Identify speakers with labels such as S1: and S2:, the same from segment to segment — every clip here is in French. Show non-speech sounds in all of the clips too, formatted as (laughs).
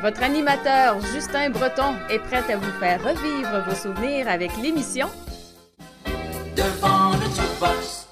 S1: Votre animateur Justin Breton est prêt à vous faire revivre vos souvenirs avec l'émission
S2: Devant le jukebox.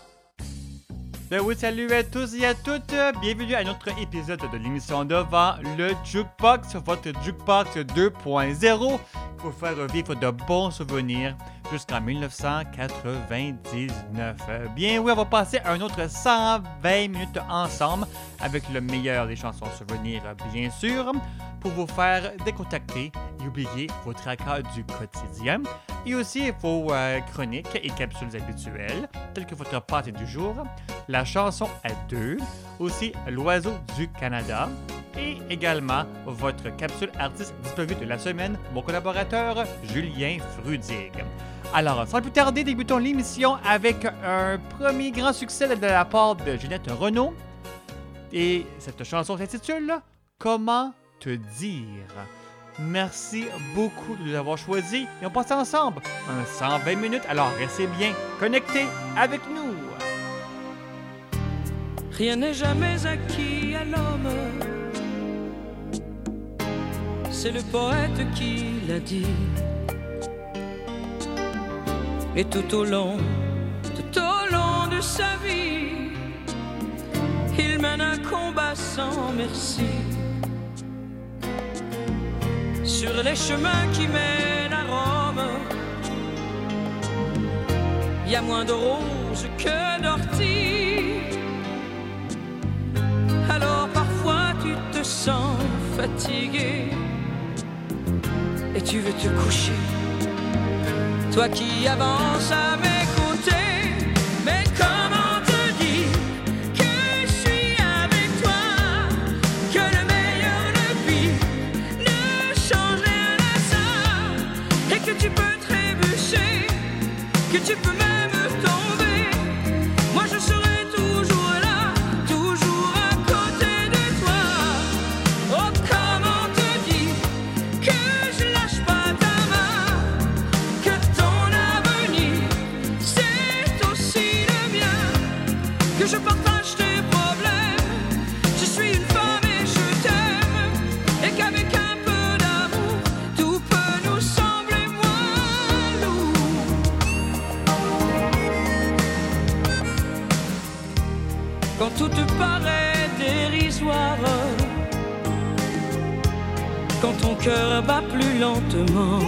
S3: Ben oui, salut à tous et à toutes. Bienvenue à notre épisode de l'émission Devant le Jukebox, votre Jukebox 2.0 pour faire revivre de bons souvenirs jusqu'en 1999. Bien oui, on va passer un autre 120 minutes ensemble avec le meilleur des chansons souvenirs, bien sûr, pour vous faire décontacter et oublier vos tracas du quotidien. Et aussi vos euh, chroniques et capsules habituelles, telles que votre pâte du jour, la chanson à deux, aussi l'oiseau du Canada, et également votre capsule artiste disponible de la semaine, mon collaborateur Julien Frudig. Alors, sans plus tarder, débutons l'émission avec un premier grand succès de la part de Ginette Renault. Et cette chanson s'intitule Comment te dire? Merci beaucoup de nous avoir choisis et on passe ensemble un 120 minutes. Alors, restez bien connectés avec nous.
S4: Rien n'est jamais acquis à l'homme. C'est le poète qui l'a dit. Et tout au long, tout au long de sa vie, il mène un combat sans merci. Sur les chemins qui mènent à Rome, il y a moins de roses que d'orties. Alors parfois tu te sens fatigué et tu veux te coucher. Toi qui avances à mes côtés, mais comment te dire que je suis avec toi, que le meilleur, le pire ne change rien à ça, et que tu peux trébucher, que tu peux même cœur bat plus lentement,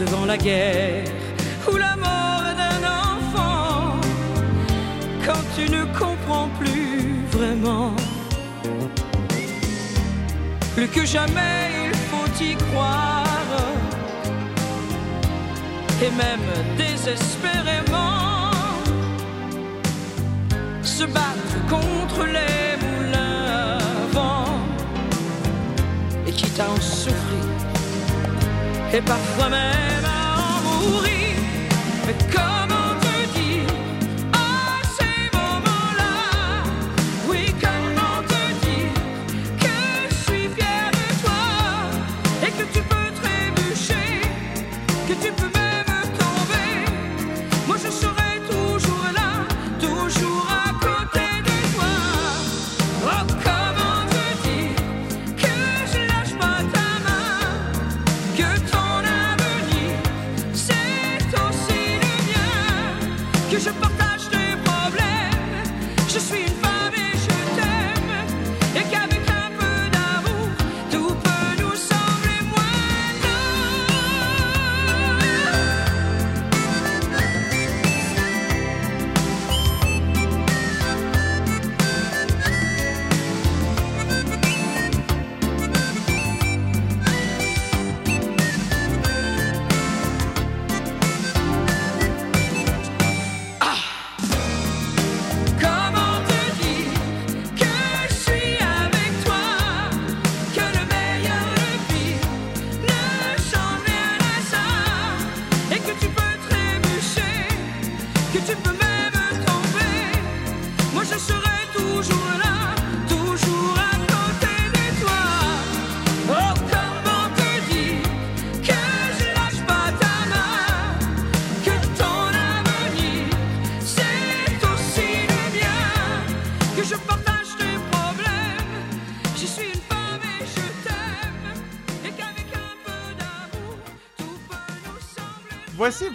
S4: devant la guerre ou la mort d'un enfant, quand tu ne comprends plus vraiment, plus que jamais il faut y croire. Et même désespérément se battre contre les en souffrir et parfois même à en mourir.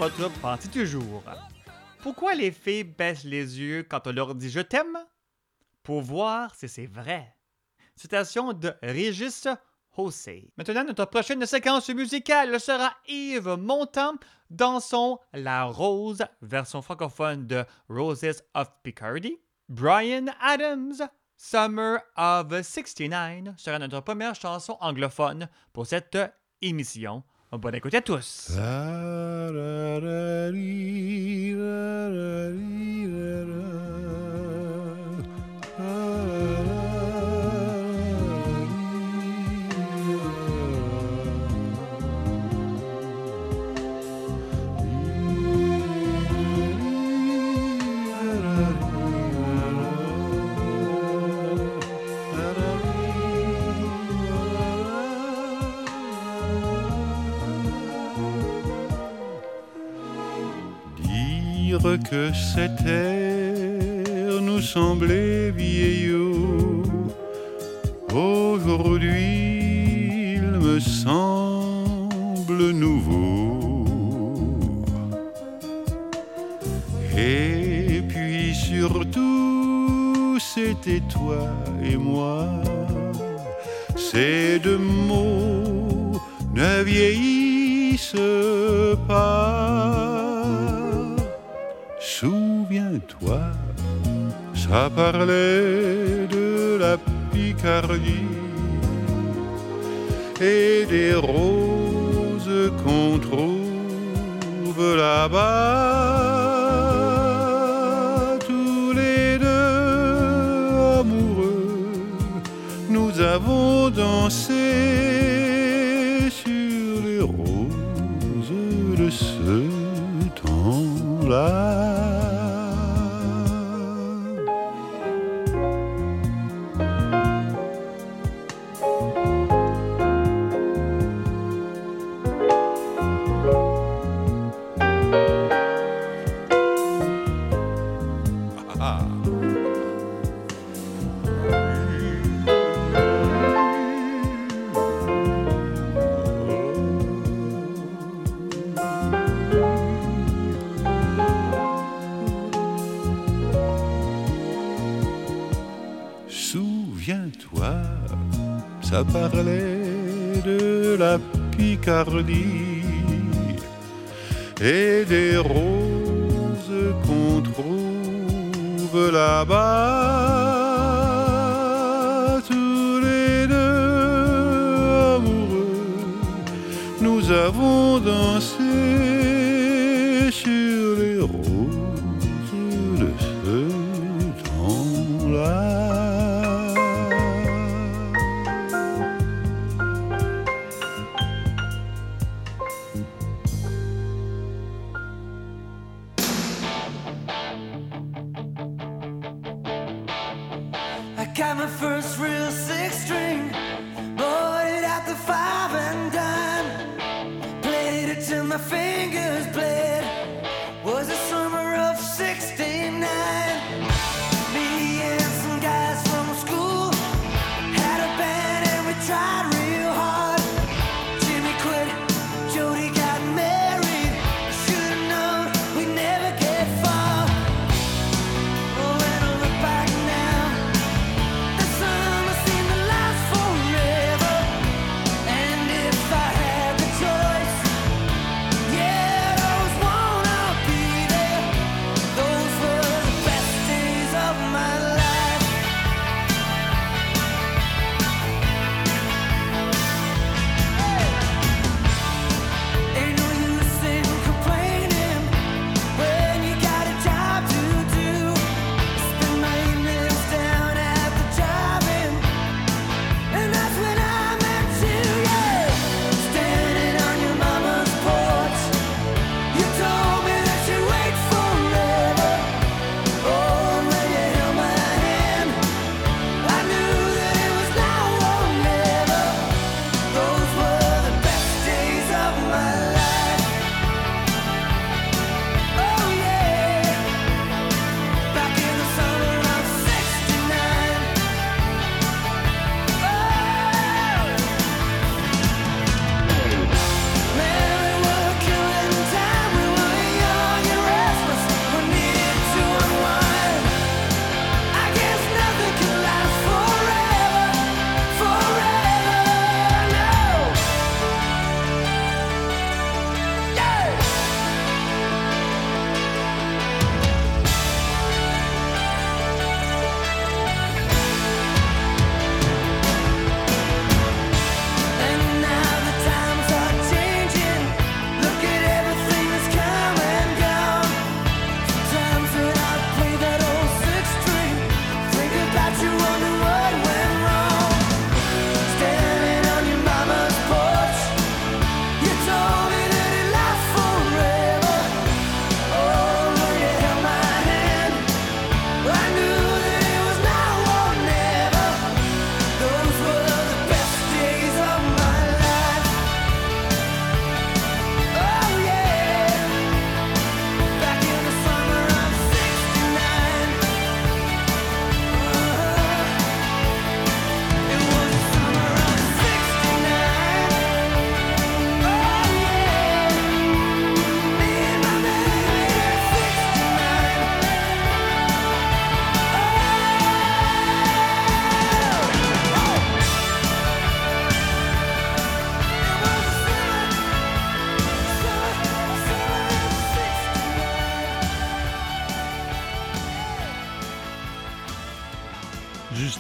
S3: Votre pensée du jour. Pourquoi les filles baissent les yeux quand on leur dit je t'aime? Pour voir si c'est vrai? Citation de Régis Hossé. Maintenant, notre prochaine séquence musicale sera Yves Montand dans son La Rose, version francophone de Roses of Picardy. Brian Adams, Summer of 69 sera notre première chanson anglophone pour cette émission. Bonne écoute à tous.
S5: Que cette terre nous semblait vieillot, aujourd'hui il me semble nouveau. Et puis surtout, c'était toi et moi, ces deux mots ne vieillissent pas. Souviens-toi, ça parlait de la Picardie et des roses qu'on trouve là-bas. Tous les deux amoureux, nous avons dansé sur les roses de ce temps-là. Parlait de la Picardie et des roses qu'on trouve là-bas. Tous les deux amoureux, nous avons dansé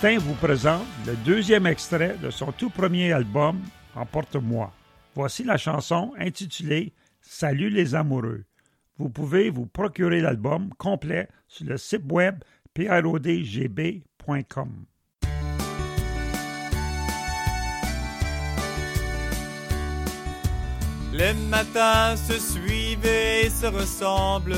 S6: Justin vous présente le deuxième extrait de son tout premier album, Emporte-moi. Voici la chanson intitulée Salut les amoureux. Vous pouvez vous procurer l'album complet sur le site web prodgb.com.
S3: Les matins se suivent et se ressemblent.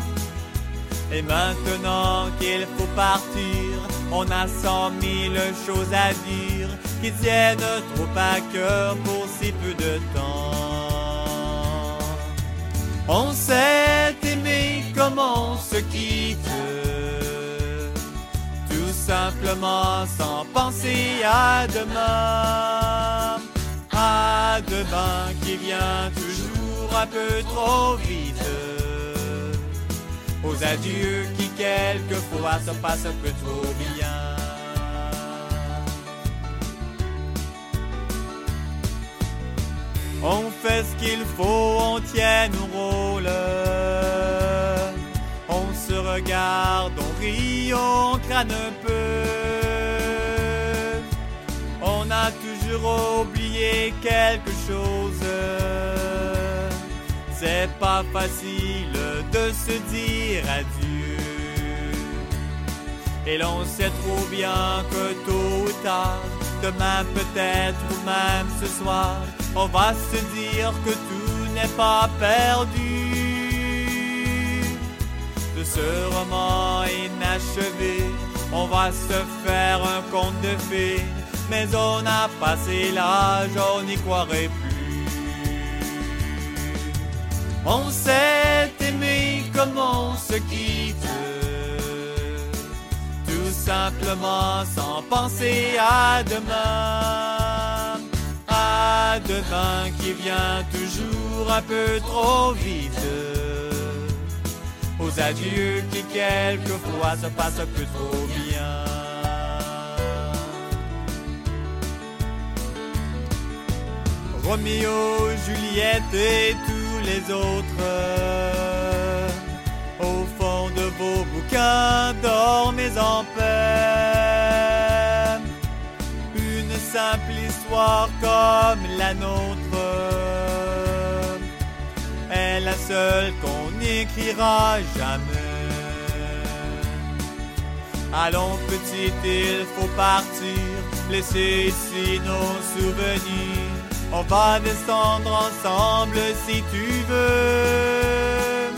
S3: Et maintenant qu'il faut partir, on a cent mille choses à dire qui tiennent trop à cœur pour si peu de temps. On s'est aimé comme on se quitte, tout simplement sans penser à demain à demain qui vient toujours un peu trop vite. Aux adieux qui quelquefois se passent un peu trop bien. On fait ce qu'il faut, on tient nos rôles. On se regarde, on rit, on crâne un peu. On a toujours oublié quelque chose. C'est pas facile de se dire adieu. Et l'on sait trop bien que tôt ou tard, demain peut-être ou même ce soir, on va se dire que tout n'est pas perdu. De ce roman inachevé, on va se faire un conte de fées, mais on a passé l'âge, on n'y croirait plus. On s'est aimé comme on se quitte, tout simplement sans penser à demain à demain qui vient toujours un peu trop vite. Aux adieux qui quelquefois se passent un peu trop bien. Roméo, Juliette et tous les autres. Au fond de vos bouquins, dormez en paix une simple histoire comme la nôtre est la seule qu'on n'écrira jamais. Allons petite, il faut partir, laisser ici nos souvenirs. On va descendre ensemble si tu veux.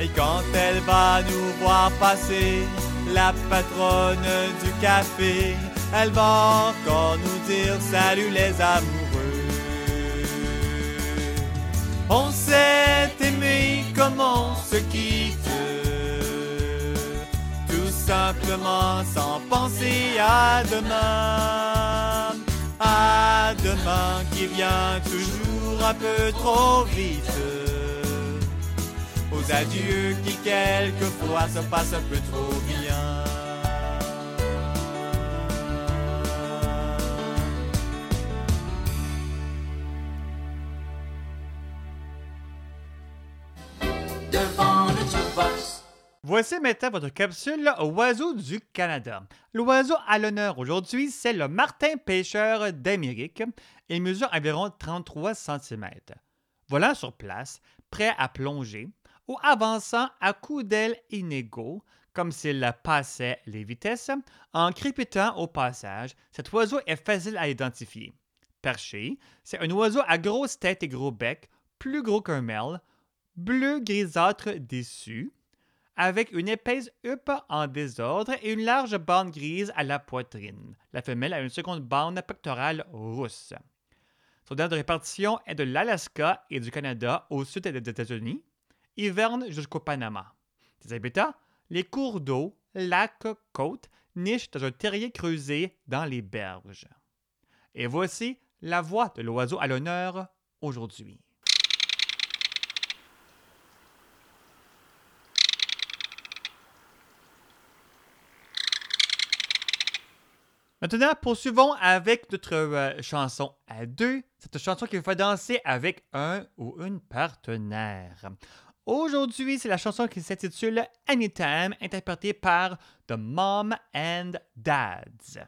S3: Et quand elle va nous voir passer, la patronne du café, elle va encore nous dire salut les amoureux. On s'est aimé comme on se quitte, tout simplement sans penser à demain. À demain qui vient toujours un peu trop vite. Aux adieux qui quelquefois se passent un peu trop bien. Voici maintenant votre capsule Oiseau du Canada. L'oiseau à l'honneur aujourd'hui, c'est le martin pêcheur d'Amérique. Il mesure environ 33 cm. Volant sur place, prêt à plonger, ou avançant à coups d'ailes inégaux, comme s'il passait les vitesses, en crépitant au passage, cet oiseau est facile à identifier. Perché, c'est un oiseau à grosse tête et gros bec, plus gros qu'un merle, bleu grisâtre dessus, avec une épaisse huppe en désordre et une large bande grise à la poitrine. La femelle a une seconde bande pectorale rousse. Son aire de répartition est de l'Alaska et du Canada au sud des États-Unis, hiverne jusqu'au Panama. Ses habitats, les cours d'eau, lac, côte, niche dans un terrier creusé dans les berges. Et voici la voix de l'oiseau à l'honneur aujourd'hui. Maintenant, poursuivons avec notre euh, chanson à deux. Cette chanson qui vous fait danser avec un ou une partenaire. Aujourd'hui, c'est la chanson qui s'intitule Anytime, interprétée par The Mom and Dads.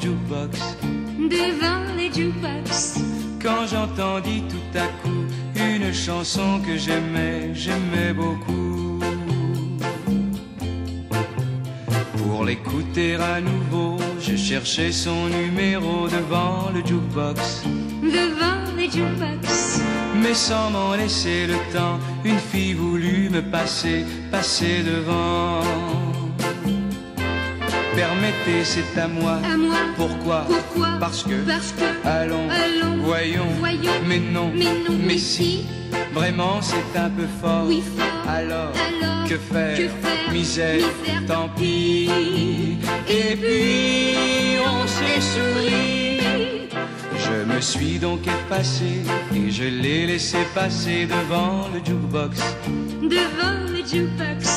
S7: Jukebox.
S8: devant les jukebox.
S7: Quand j'entendis tout à coup une chanson que j'aimais, j'aimais beaucoup. Pour l'écouter à nouveau, je cherchais son numéro devant le jukebox.
S8: Devant les jukebox.
S7: Mais sans m'en laisser le temps, une fille voulut me passer, passer devant. C'est à moi.
S8: À moi.
S7: Pourquoi?
S8: Pourquoi?
S7: Parce que.
S8: Parce que.
S7: Allons,
S8: Allons.
S7: voyons.
S8: Voyons.
S7: Mais non,
S8: Mais non, mais
S7: si. Vraiment, c'est un peu fort.
S8: Oui, fort.
S7: Alors,
S8: Alors,
S7: que faire?
S8: que faire?
S7: Misère,
S8: Misère,
S7: tant pis. Et puis, on s'est souri. Je me suis donc effacé et je l'ai laissé passer devant le jukebox.
S8: Devant les jukebox.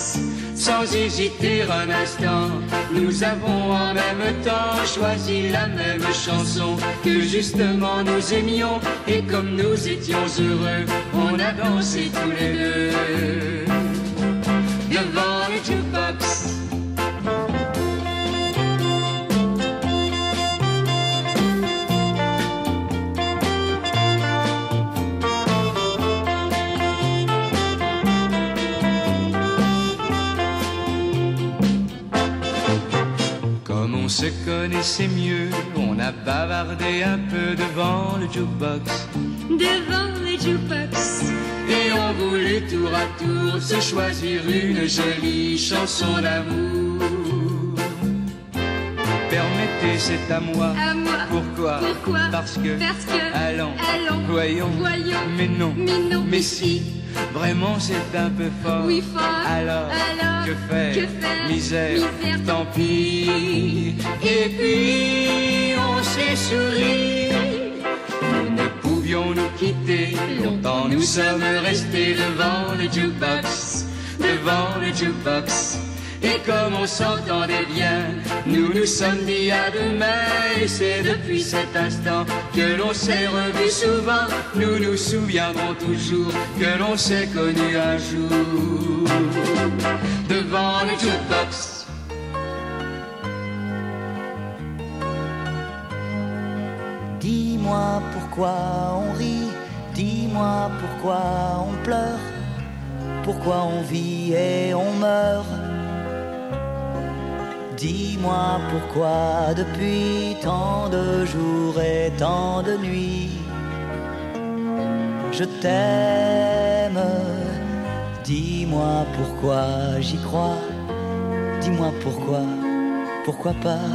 S9: Sans hésiter un instant, nous avons en même temps choisi la même chanson que justement nous aimions. Et comme nous étions heureux, on a dansé tous les deux.
S7: Connaissait mieux, on a bavardé un peu devant le jukebox.
S8: Devant les jukebox.
S9: Et on voulait tour à tour se choisir une jolie chanson d'amour.
S7: Permettez, c'est à moi.
S8: À moi.
S7: Pourquoi?
S8: Pourquoi?
S7: Parce que.
S8: Parce que.
S7: Allons,
S8: Allons.
S7: voyons.
S8: Voyons.
S7: Mais non,
S8: Mais non,
S7: mais si. Vraiment, c'est un peu fort.
S8: Oui, fort.
S7: Alors,
S8: Alors,
S7: que faire?
S8: que faire?
S7: Misère,
S8: Misère,
S7: tant pis. Et puis, on s'est souri. Nous ne pouvions nous quitter. Longtemps, nous sommes restés devant le jukebox. Devant le jukebox. Et comme on s'entendait bien, nous nous sommes dit à demain. Et c'est depuis cet instant que l'on s'est revu souvent. Nous nous souviendrons toujours que l'on s'est connu un jour devant le jukebox.
S10: Dis-moi pourquoi on rit, dis-moi pourquoi on pleure, pourquoi on vit et on meurt. Dis-moi pourquoi depuis tant de jours et tant de nuits, je t'aime. Dis-moi pourquoi j'y crois, dis-moi pourquoi, pourquoi pas.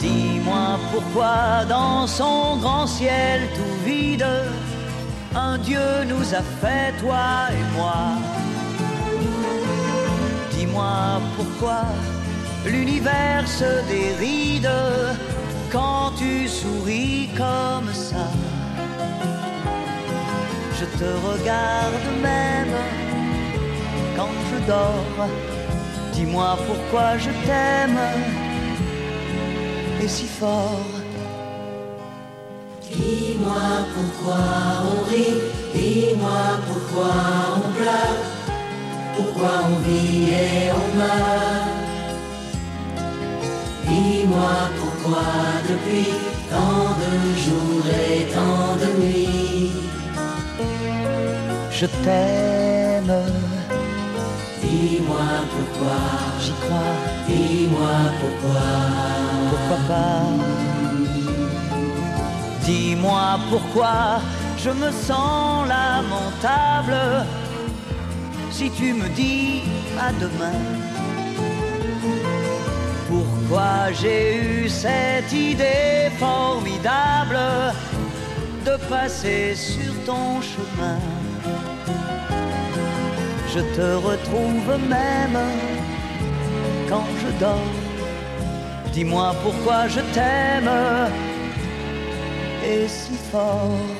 S10: Dis-moi pourquoi dans son grand ciel tout vide, un Dieu nous a fait, toi et moi. Dis-moi pourquoi l'univers se déride quand tu souris comme ça. Je te regarde même quand je dors. Dis-moi pourquoi je t'aime et si fort.
S11: Dis-moi pourquoi on rit, dis-moi pourquoi on pleure, pourquoi on vit et on meurt. Dis-moi pourquoi depuis tant de jours et tant de nuits,
S10: Je t'aime,
S11: dis-moi pourquoi,
S10: j'y crois,
S11: dis-moi pourquoi.
S10: pourquoi pas? Dis-moi pourquoi je me sens lamentable si tu me dis à demain. Pourquoi j'ai eu cette idée formidable de passer sur ton chemin? Je te retrouve même quand je dors. Dis-moi pourquoi je t'aime et si fort.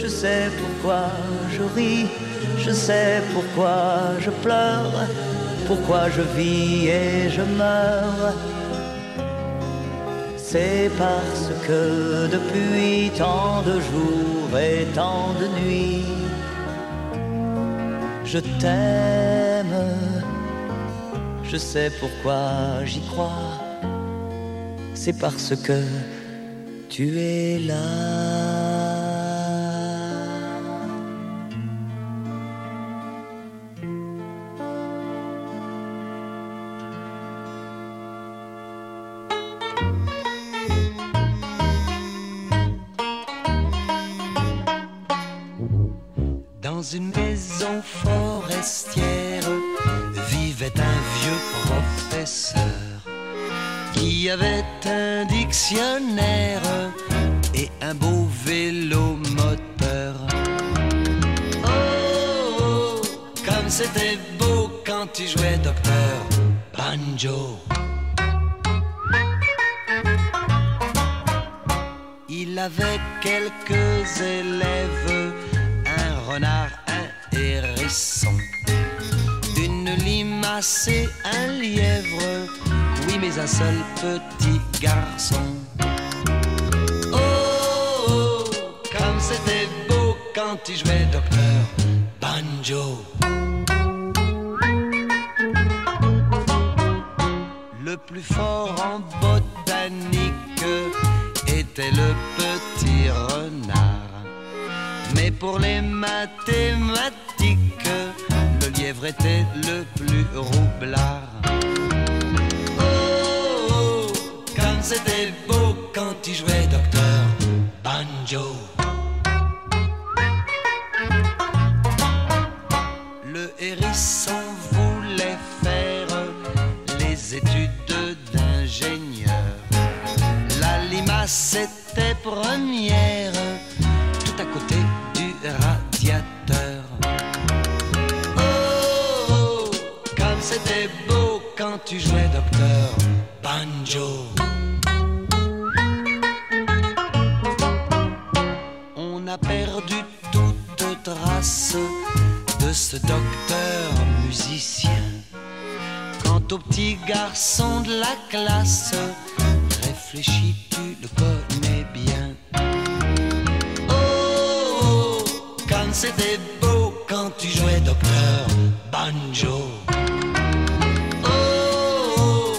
S10: Je sais pourquoi je ris, je sais pourquoi je pleure, pourquoi je vis et je meurs. C'est parce que depuis tant de jours et tant de nuits, je t'aime. Je sais pourquoi j'y crois. C'est parce que tu es là.
S12: Dans une maison forestière vivait un vieux professeur qui avait un dictionnaire et un beau vélo moteur. Oh, oh, comme c'était beau quand tu jouais docteur Banjo. Il avait quelques élèves, renard, un hérisson, une limace et un lièvre, oui mais un seul petit garçon. Oh, oh, comme c'était beau quand il jouait docteur Banjo. Le plus fort en botanique pour les mathématiques, le lièvre était le plus roublard. Oh, oh, comme c'était petit garçon de la classe, réfléchis, tu le connais bien. Oh, oh, quand c'était beau, quand tu jouais docteur banjo. Oh, oh,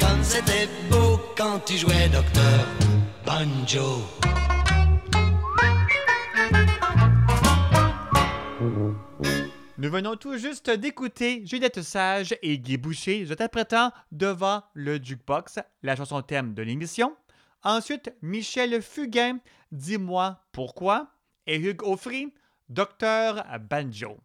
S12: quand c'était beau, quand tu jouais docteur banjo.
S3: Venons tout juste d'écouter Juliette Sage et Guy Boucher interprétant devant le jukebox la chanson thème de l'émission. Ensuite, Michel Fugain, Dis-moi pourquoi, et Hugues Offry, Docteur Banjo.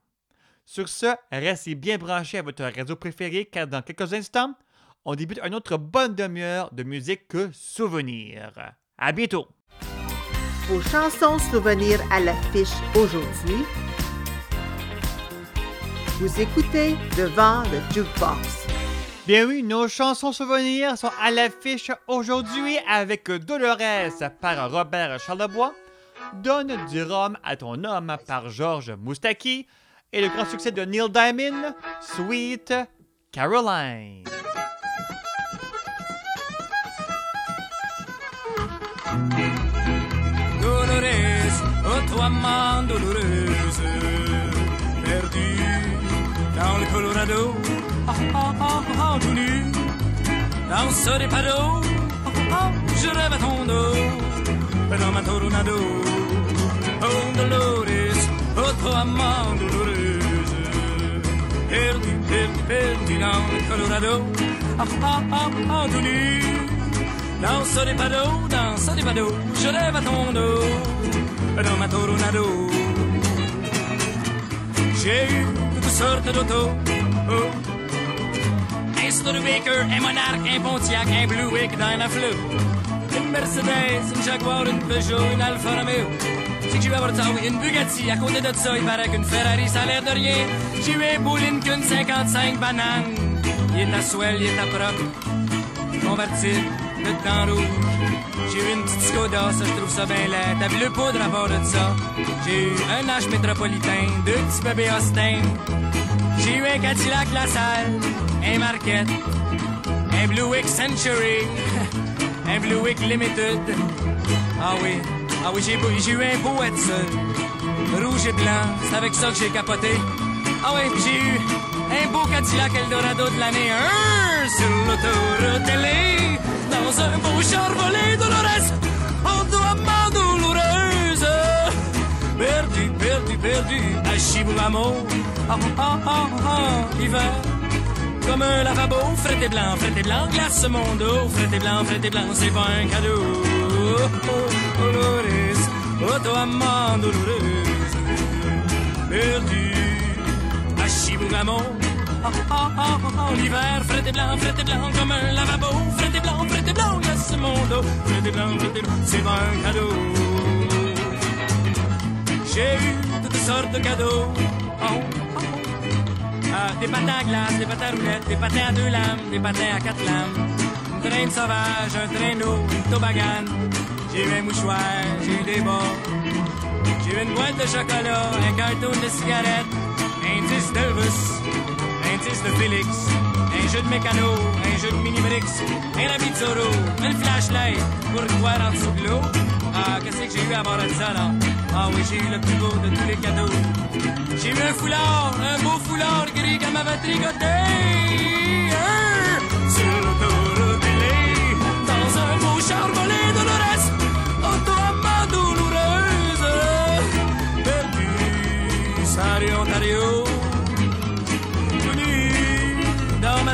S3: Sur ce, restez bien branchés à votre réseau préféré car dans quelques instants, on débute une autre bonne demi-heure de musique que souvenirs. À bientôt!
S13: Vos chansons souvenirs à l'affiche aujourd'hui. Vous écoutez Devant le Jukebox.
S3: Bien oui, nos chansons souvenirs sont à l'affiche aujourd'hui avec Dolores par Robert Charlebois, Donne du rhum à ton homme par Georges Moustaki et le grand succès de Neil Diamond, Sweet Caroline.
S4: Dolores, oh toi main douloureuse, perdue dans le Colorado, ah ah ah ah tout nu, dans ce dépado, ah ah je rêve à ton dos, dans ma tornado, oh Dolores, oh toi main douloureuse, perdue, perdue, perdue dans le Colorado, ah ah ah ah tout nu. Dans ce dépado, dans ce dépado, je rêve à ton dos, dans ma toronado. J'ai eu toutes sortes d'autos, oh. Un Studebaker, un Monarch, un Pontiac, un Buick dans la fleur. Une Mercedes, une Jaguar, une Peugeot, une Alfa Romeo. C'est que j'ai avoir ça, oui, une Bugatti. À côté de ça, il paraît qu'une Ferrari, ça a l'air de rien. J'ai eu un beau Lincoln 55 bananes. Il est à swell, il est à propre. Convertible le temps rouge. J'ai eu une petite Skoda, ça je trouve ça bien laid. T'as vu le poudre à bord de ça? J'ai eu un H métropolitain, deux petits bébés Austin. J'ai eu un Cadillac La Salle, un Marquette, un Buick Century, (laughs) un Buick Limited. Ah oui, ah oui, j'ai, eu un beau Edson, rouge et blanc, c'est avec ça que j'ai capoté. Ah oui, j'ai eu un beau Cadillac Eldorado de l'année 1 sur l'autoroute dans un beau char volé Dolores, en main douloureuse. Perdu, perdu, perdu, à Chibouamo, ah ah ah ah, hiver. Comme un lavabo, frais et blanc, frais et blanc, glace mon dos, frais et blanc, frais et blanc, c'est pas un cadeau. Oh, oh, Dolores, oh main douloureuse. Perdu, à Chibouamo, ah ah ah ah, l'hiver, frais et blanc, frais et blanc, comme un lavabo, frais et blanc, frais et blanc, glace mon dos, frais et blanc, et blanc, c'est pas un cadeau. J'ai eu toutes sortes de cadeaux. Oh, oh. Ah, des patins à glace, des patins à roulettes, des patins à deux lames, des patins à quatre lames. Une traîne sauvage, un traîneau, une toboggan. J'ai eu un mouchoir, j'ai eu des bas. J'ai eu une boîte de chocolat, un carton de cigarettes, un disque d'Elvis, un de Félix, un jeu de mécano, un jeu de mini-brix, un habit de Zorro, une flashlight pour voir en dessous de l'eau. Ah, qu'est-ce que j'ai eu à bord de ça, là? Ah oui, j'ai eu le plus beau de tous les cadeaux. J'ai eu un foulard, un beau foulard gris qu'elle m'avait tricoté.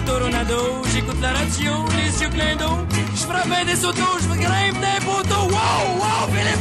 S4: Toronado, j'écoute la radio, les yeux pleins d'eau. Je frappe des autos, je grimpe des poteaux. Wow, wow, fais les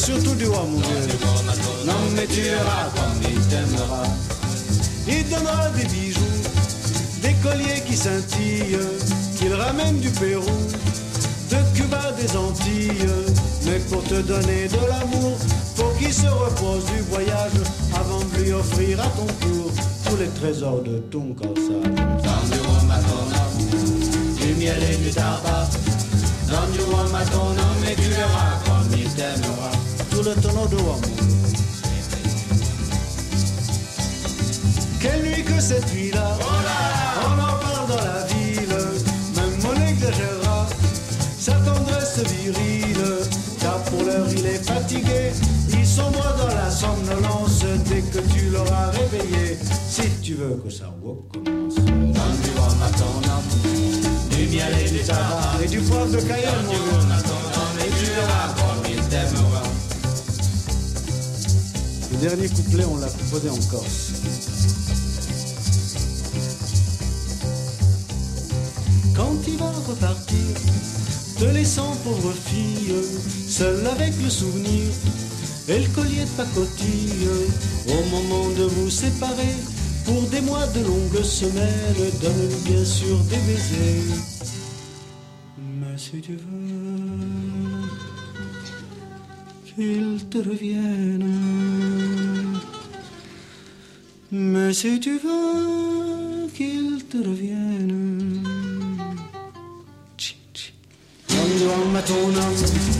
S14: surtout du rhum, mon Dieu. Non, mais tu verras comme il t'aimera. Il donnera des bijoux, des colliers qui scintillent, qu'il ramène du Pérou, de Cuba, des Antilles. Mais pour te donner de l'amour, faut qu'il se repose du voyage avant de lui offrir à ton tour tous les trésors de ton corsage. Du miel et du tabac. Du rhum tu verras comme il t'aimera. Tout le tonneau de. Quelle nuit que cette nuit-là On en parle dans la ville Même on exagérera Sa tendresse virile Car pour l'heure il est fatigué Il sombre dans la somnolence Dès que tu l'auras réveillé. Si tu veux que ça recommence du miel et du tabac Et du poivre de Cayenne mon Et tu verras comme il t'aimera Le dernier couplet on l'a composé en Corse quand il va repartir, te laissant pauvre fille, seule avec le souvenir et le collier de pacotille, au moment de vous séparer, pour des mois de longues semaines, donne bien sûr des baisers. Mais si tu veux qu'il te revienne, mais si tu veux qu'il te revienne. Donne du rhum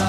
S14: à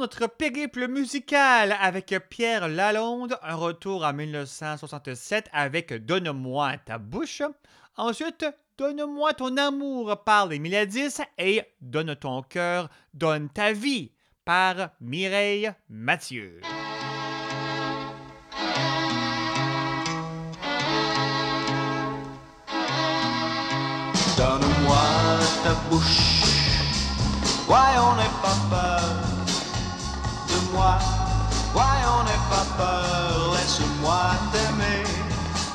S3: notre périple musical avec Pierre Lalonde, un retour en 1967 avec Donne-moi ta bouche. Ensuite, Donne-moi ton amour par les Miladies et Donne ton cœur, donne ta vie par Mireille Mathieu.
S15: Donne-moi ta bouche, peur de moi, voyons n'aie pas peur, laisse-moi t'aimer,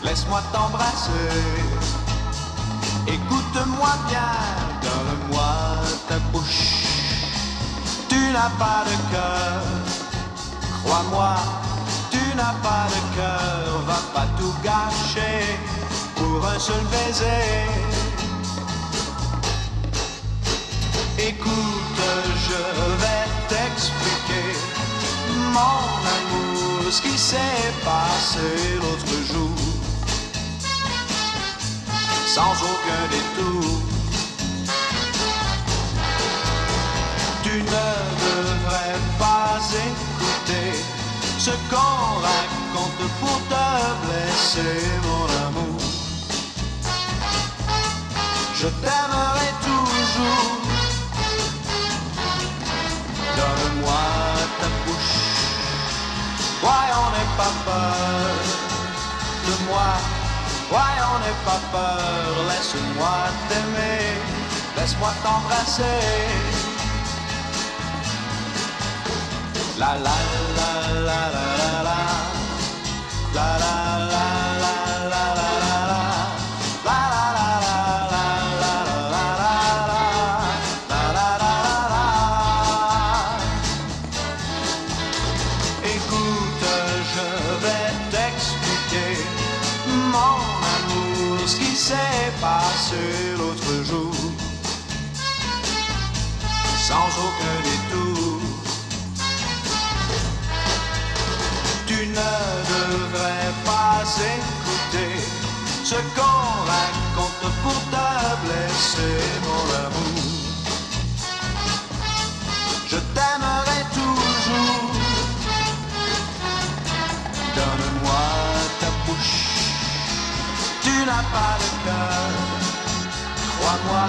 S15: laisse-moi t'embrasser, écoute-moi bien, donne-moi ta bouche, tu n'as pas de cœur, crois-moi, tu n'as pas de cœur, va pas tout gâcher pour un seul baiser. Écoute, je vais t'expliquer, mon amour, ce qui s'est passé l'autre jour, sans aucun détour. Tu ne devrais pas écouter ce qu'on raconte pour te blesser, mon amour. Je t'aimerai toujours. Donne-moi voyons n'aie pas peur de moi, voyons n'aie pas peur, laisse-moi t'aimer, laisse-moi t'embrasser. La la la la, la la la la la ne devrais pas écouter ce qu'on raconte pour ta blesser, mon amour. Je t'aimerai toujours. Donne-moi ta bouche, tu n'as pas de cœur. Crois-moi,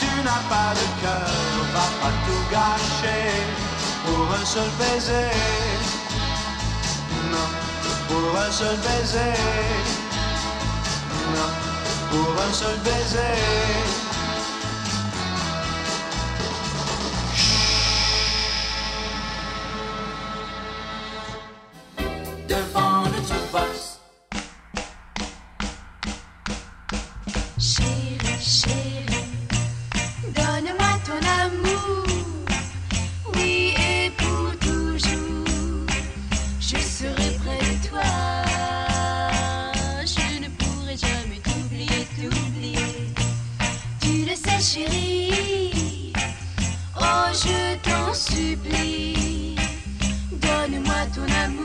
S15: tu n'as pas de cœur, va pas tout gâcher pour un seul baiser pour un seul baiser. Non, pour un seul baiser.
S7: Devant le jukebox.
S16: tsunami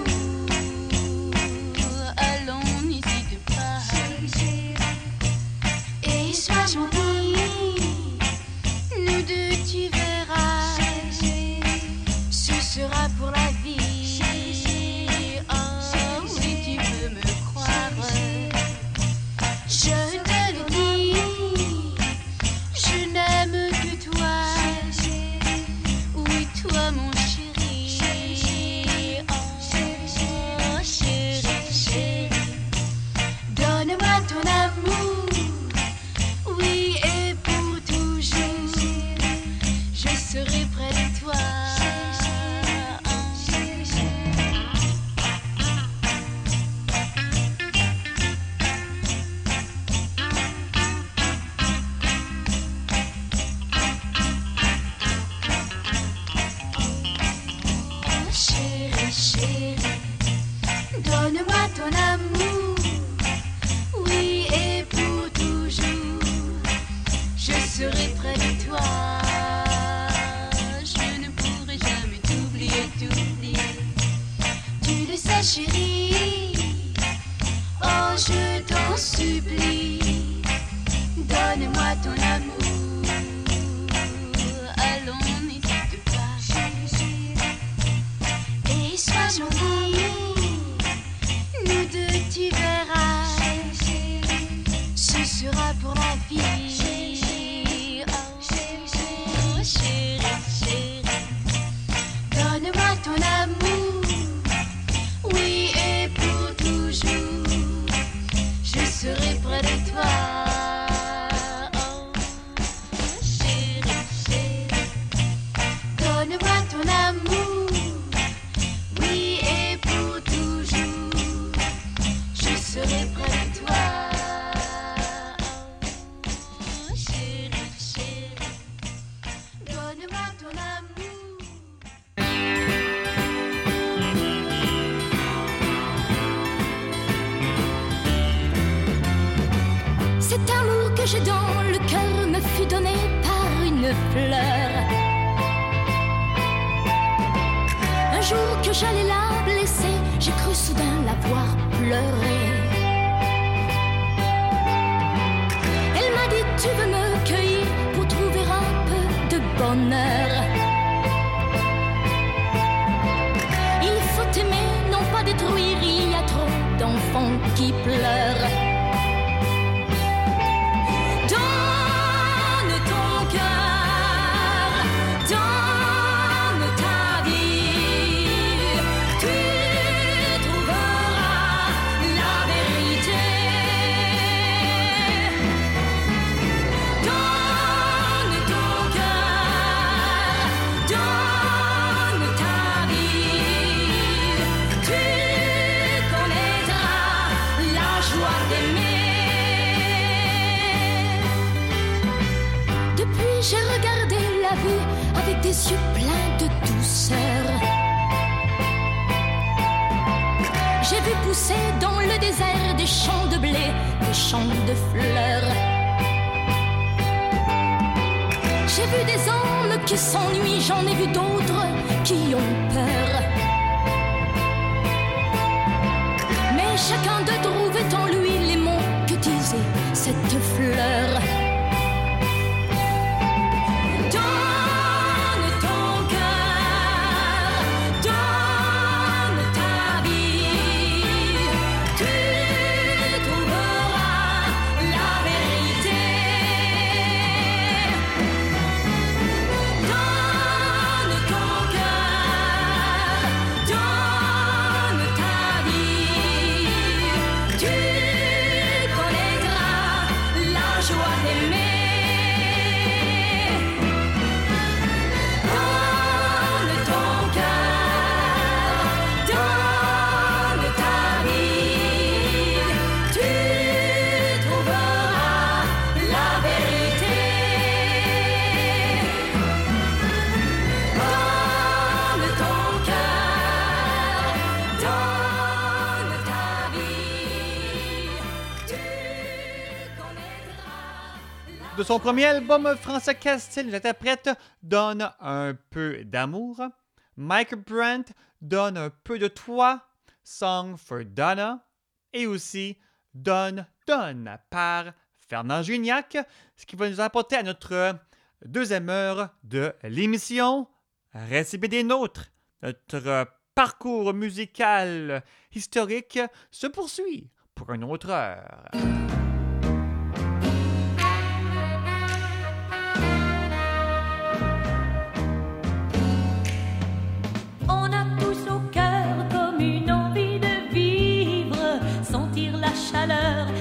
S16: de
S17: douceur. J'ai vu pousser dans le désert des champs de blé, des champs de fleurs. J'ai vu des hommes qui s'ennuient, j'en ai vu d'autres qui ont peur.
S3: Son premier album, François Castel, l'interprète, donne un peu d'amour. Mike Brandt donne un peu de toi, Song for Donna, et aussi Donne, Donne par Fernand Gignac, ce qui va nous apporter à notre deuxième heure de l'émission. Restez des nôtres. Notre parcours musical historique se poursuit pour une autre heure.
S17: Chaleur,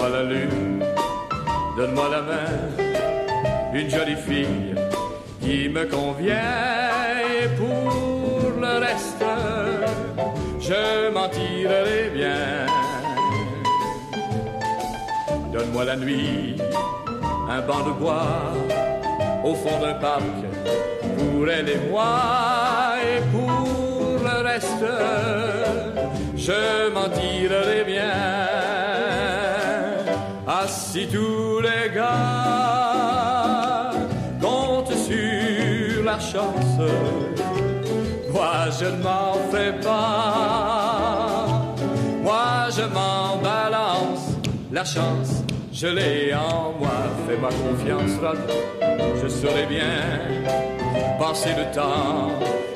S18: Donne-moi la lune, donne-moi la main, une jolie fille qui me convient. Et pour le reste, je m'en tirerai bien. Donne-moi la nuit, un banc de bois au fond d'un parc pour elle et moi et pour le reste je m'en tirerai bien si tous les gars comptent sur la chance moi je ne m'en fais pas moi je m'en balance la chance je l'ai en moi fais-moi confiance je saurai bien passer le temps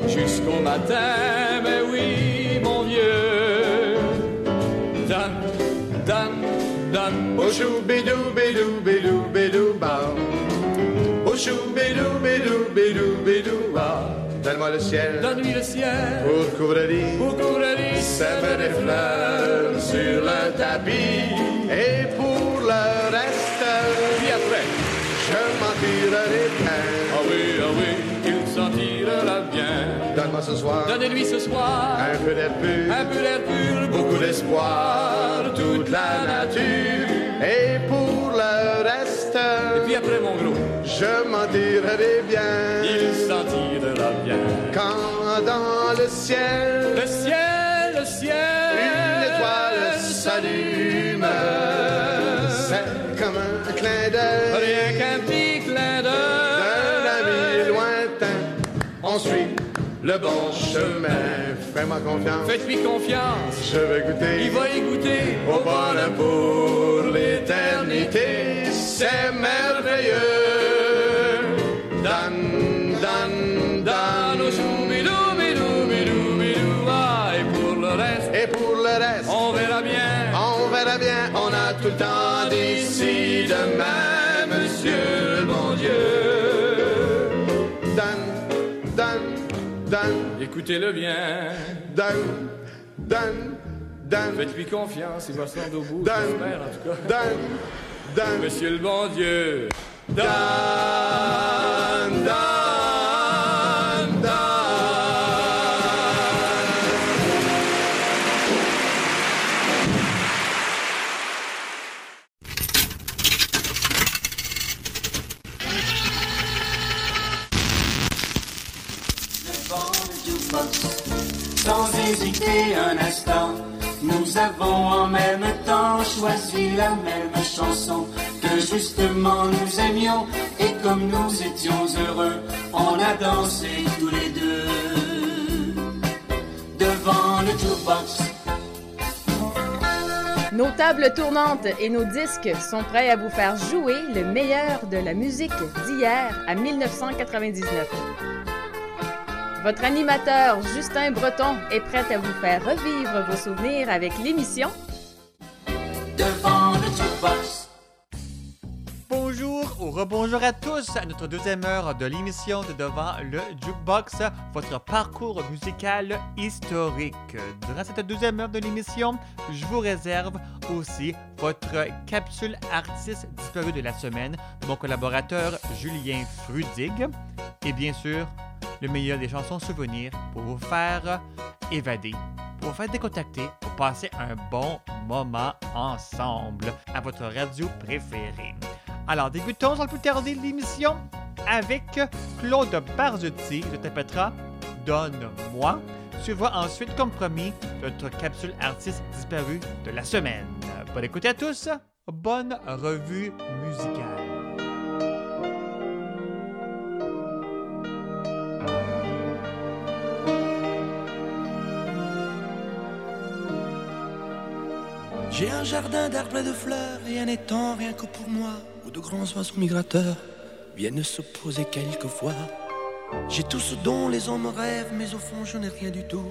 S18: jusqu'au matin. Mais oui, donne. Au chou bidou bidou bidou bidou ba. Au chou bidou bidou bidou bidou ba. Donne-moi le ciel, donne-lui le ciel pour couvrir, pour couvrir, sème des fleurs sur le tapis et pour le reste. Puis après. Je m'en tirerai bien. Donne-moi ce soir. Donnez-lui ce soir. Un peu d'air pur. Un peu d'air pur. Beaucoup d'espoir. Toute la nature. Et pour le reste. Et puis après, mon gros. Je m'en tirerai bien. Il s'en tirera bien. Quand dans le ciel. Le ciel, le ciel. Une étoile s'allume. C'est comme un clin d'œil. Rien qu'un petit clin d'œil. D'un ami lointain. On suit le bon chemin. Fais-moi confiance. Faites-lui confiance. Je vais goûter. Il va y goûter. Au bonheur pour l'éternité. C'est merveilleux. Écoutez-le bien. Dan, dan, dan. Faites-lui confiance, il va se rendre au bout. Dan, en tout cas. Dan, dan. Monsieur le bon Dieu. Dan, dan, dan.
S1: Nos tables tournantes et nos disques sont prêts à vous faire jouer le meilleur de la musique d'hier à 1999. Votre animateur Justin Breton est prêt à vous faire revivre vos souvenirs avec l'émission
S3: rebonjour à tous à notre deuxième heure de l'émission de Devant le Jukebox, votre parcours musical historique. Durant cette deuxième heure de l'émission, je vous réserve aussi votre capsule artiste disparu de la semaine mon collaborateur Julien Frudig et bien sûr le meilleur des chansons souvenirs pour vous faire évader, pour vous faire décontacter, pour passer un bon moment ensemble à votre radio préférée. Alors, débutons sans plus tarder l'émission avec Claude Barzotti de Tapetera Donne-moi. Suivra ensuite, comme promis, notre capsule artiste disparue de la semaine. Bonne écoute à tous, bonne revue musicale.
S19: J'ai un jardin d'arbres plein de fleurs et un étang rien que pour moi, de grands oiseaux migrateurs viennent se poser quelquefois. J'ai tout ce dont les hommes rêvent, mais au fond je n'ai rien du tout,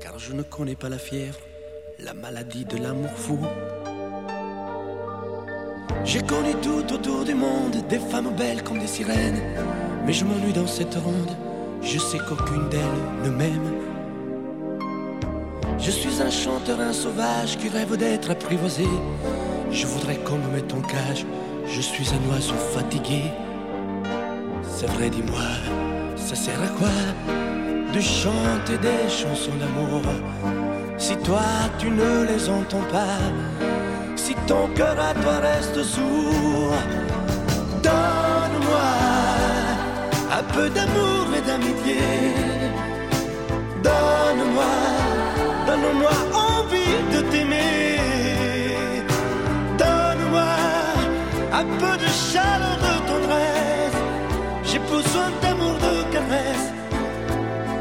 S19: car je ne connais pas la fièvre, la maladie de l'amour fou. J'ai connu tout autour du monde, des femmes belles comme des sirènes, mais je m'ennuie dans cette ronde, je sais qu'aucune d'elles ne m'aime. Je suis un chanteur, un sauvage qui rêve d'être apprivoisé. Je voudrais qu'on me mette en cage. Je suis un oiseau fatigué. C'est vrai, dis-moi, ça sert à quoi de chanter des chansons d'amour si toi tu ne les entends pas, si ton cœur à toi reste sourd? Donne-moi un peu d'amour et d'amitié. Donne-moi Donne-moi envie de t'aimer.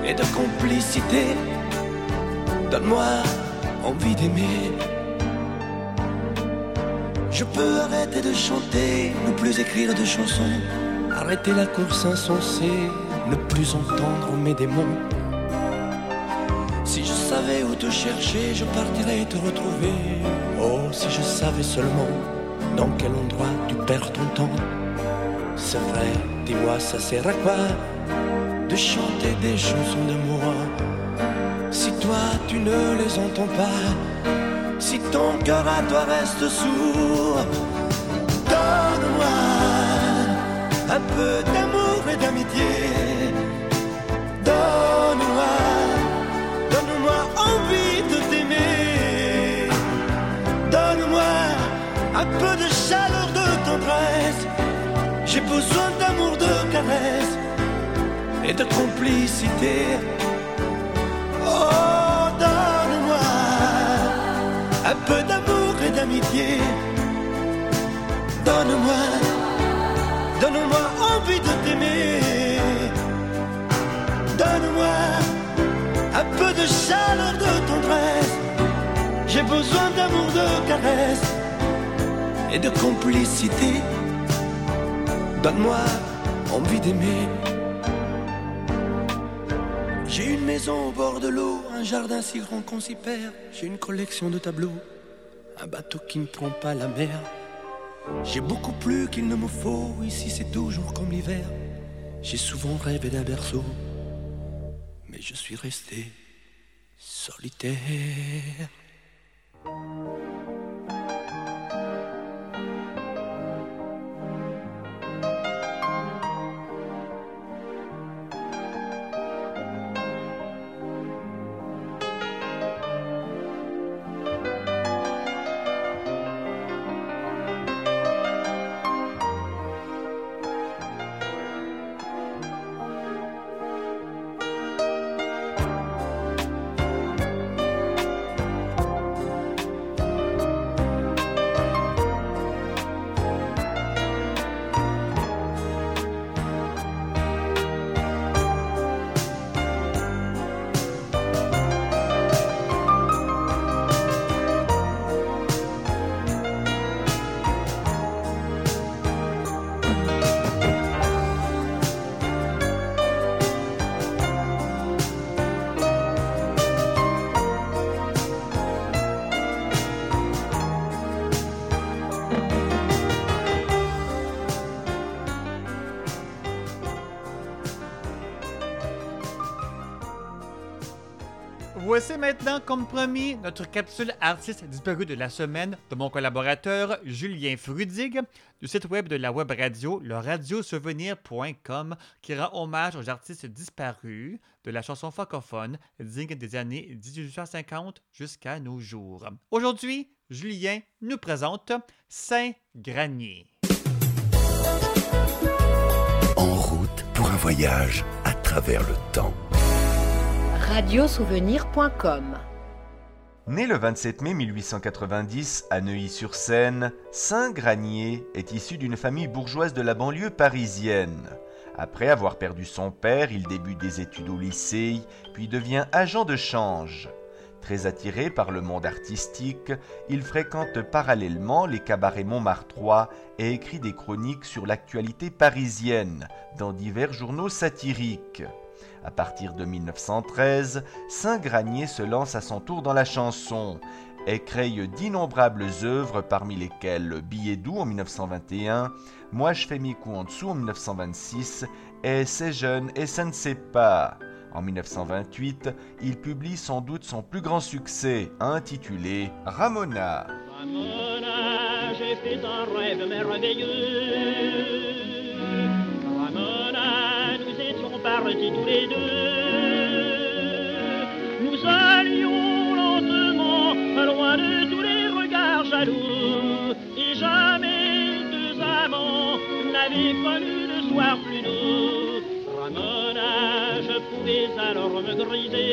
S19: Et de complicité. Donne-moi envie d'aimer. Je peux arrêter de chanter, ne plus écrire de chansons, arrêter la course insensée, ne plus entendre mes démons. Si je savais où te chercher, je partirais te retrouver. Oh, si je savais seulement dans quel endroit tu perds ton temps. C'est vrai, dis-moi, ça sert à quoi? De chanter des chansons d'amour Si toi tu ne les entends pas, si ton cœur à toi reste sourd, donne-moi un peu d'amour et de complicité. Oh, donne-moi un peu d'amour et d'amitié. Donne-moi, donne-moi envie de t'aimer. Donne-moi un peu de chaleur, de tendresse. J'ai besoin d'amour, de caresse et de complicité. Donne-moi envie d'aimer. Maison au bord de l'eau, un jardin si grand qu'on s'y perd. J'ai une collection de tableaux, un bateau qui ne prend pas la mer. J'ai beaucoup plus qu'il ne me faut, ici c'est toujours comme l'hiver. J'ai souvent rêvé d'un berceau, mais je suis resté solitaire.
S3: Comme promis, notre capsule artiste disparu de la semaine de mon collaborateur Julien Frudig du site web de la web radio, le radiosouvenir.com, qui rend hommage aux artistes disparus de la chanson francophone digne des années 1850 jusqu'à nos jours. Aujourd'hui, Julien nous présente Saint-Granier.
S20: En route pour un voyage à travers le temps.
S21: Radiosouvenir.com
S22: Né le 27 mai 1890 à Neuilly-sur-Seine, Saint Granier est issu d'une famille bourgeoise de la banlieue parisienne. Après avoir perdu son père, il débute des études au lycée, puis devient agent de change. Très attiré par le monde artistique, il fréquente parallèlement les cabarets Montmartrois et écrit des chroniques sur l'actualité parisienne dans divers journaux satiriques. À partir de 1913, Saint-Granier se lance à son tour dans la chanson et crée d'innombrables œuvres parmi lesquelles Billet doux en 1921, Moi je fais mes coups en dessous en 1926 et C'est jeune et ça ne sait pas. En 1928, il publie sans doute son plus grand succès, intitulé Ramona.
S23: Ramona, j'ai fait un rêve merveilleux. Partis tous les deux. Nous allions lentement, loin de tous les regards jaloux. Et jamais deux amants n'avaient connu de soir plus doux. Ramona, je pouvais alors me griser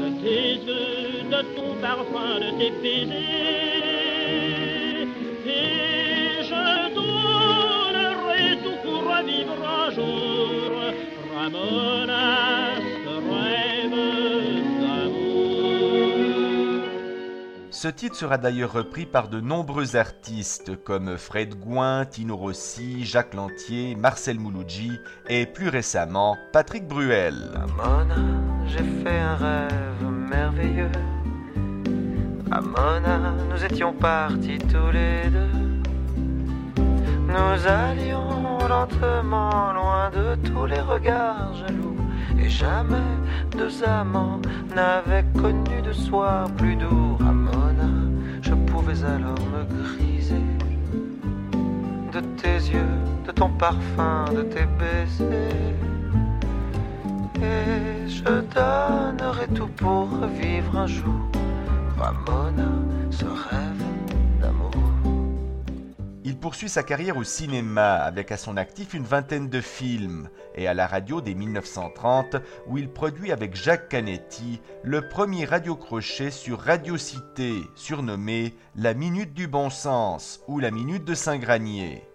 S23: de tes yeux, de ton parfum, de tes baisers. Ce
S22: titre sera d'ailleurs repris par de nombreux artistes comme Fred Gouin, Tino Rossi, Jacques Lantier, Marcel Mouloudji et plus récemment Patrick Bruel.
S24: J'ai nous étions partis tous les deux. Nous allions lentement, loin de tous les regards jaloux. Et jamais deux amants n'avaient connu de soir plus doux. Ramona, je pouvais alors me griser de tes yeux, de ton parfum, de tes baisers. Et je donnerai tout pour revivre un jour, Ramona, ce rêve.
S22: Il poursuit sa carrière au cinéma avec à son actif une vingtaine de films et à la radio dès 1930 où il produit avec Jacques Canetti le premier radio-crochet sur Radio Cité surnommé La Minute du Bon Sens ou La Minute de Saint-Granier.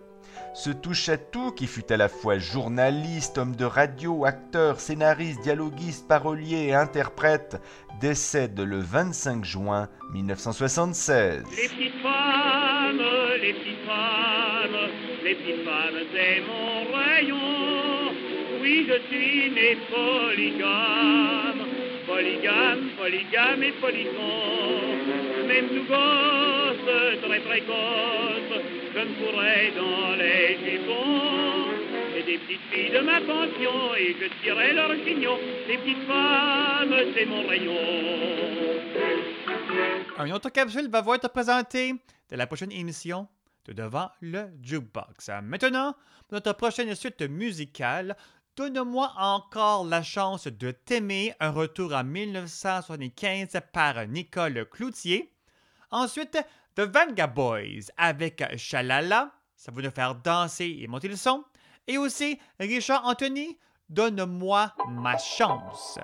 S22: Ce touche-à-tout qui fut à la fois journaliste, homme de radio, acteur, scénariste, dialoguiste, parolier et interprète décède le 25 juin 1976.
S23: Les petites femmes, les petites femmes, les petites femmes, c'est mon. Oui, je suis né polygame, polygame, polygame et polygon. Même tout gosse, très précoce, je me pourrais dans les jupons. Et des petites filles de ma pension, et je tirais leurs chignons. Les petites femmes, c'est mon rayon.
S3: Une autre capsule va vous être présentée de la prochaine émission de Devant le Jukebox. Maintenant, notre prochaine suite musicale, Donne-moi encore la chance de t'aimer, un retour en 1975 par Nicole Cloutier. Ensuite, The Vanga Boys avec Shalala, ça va nous faire danser et monter le son. Et aussi Richard Anthony, Donne-moi ma chance.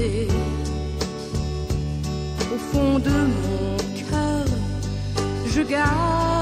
S25: Au fond de mon cœur, je garde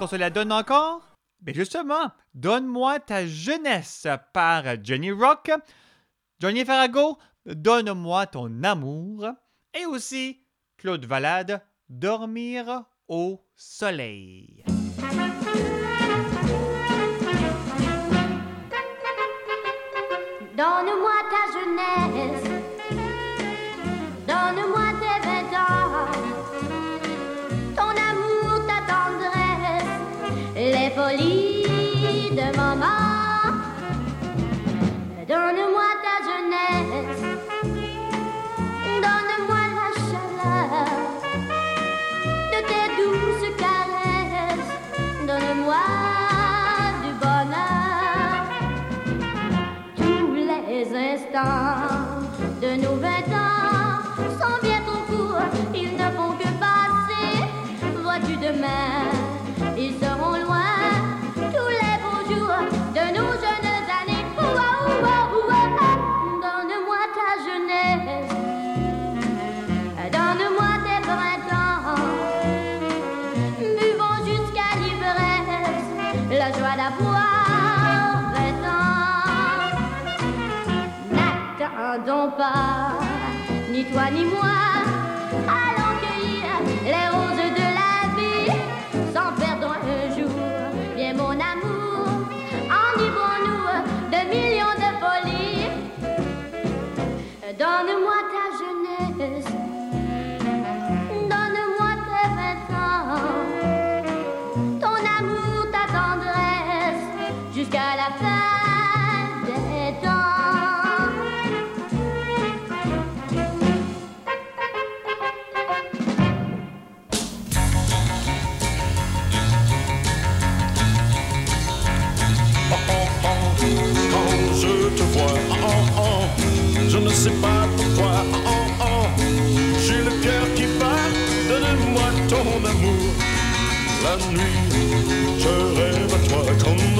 S25: qu'on
S24: se
S3: la donne encore? Mais justement, Donne-moi ta jeunesse par Johnny Rock, Johnny Farago, Donne-moi ton amour, et aussi Claude Valade, Dormir au soleil.
S17: Donne-moi ta jeunesse. de maman. Donne-moi ta jeunesse, donne-moi la chaleur de tes douces caresses, donne-moi du bonheur tous les instants.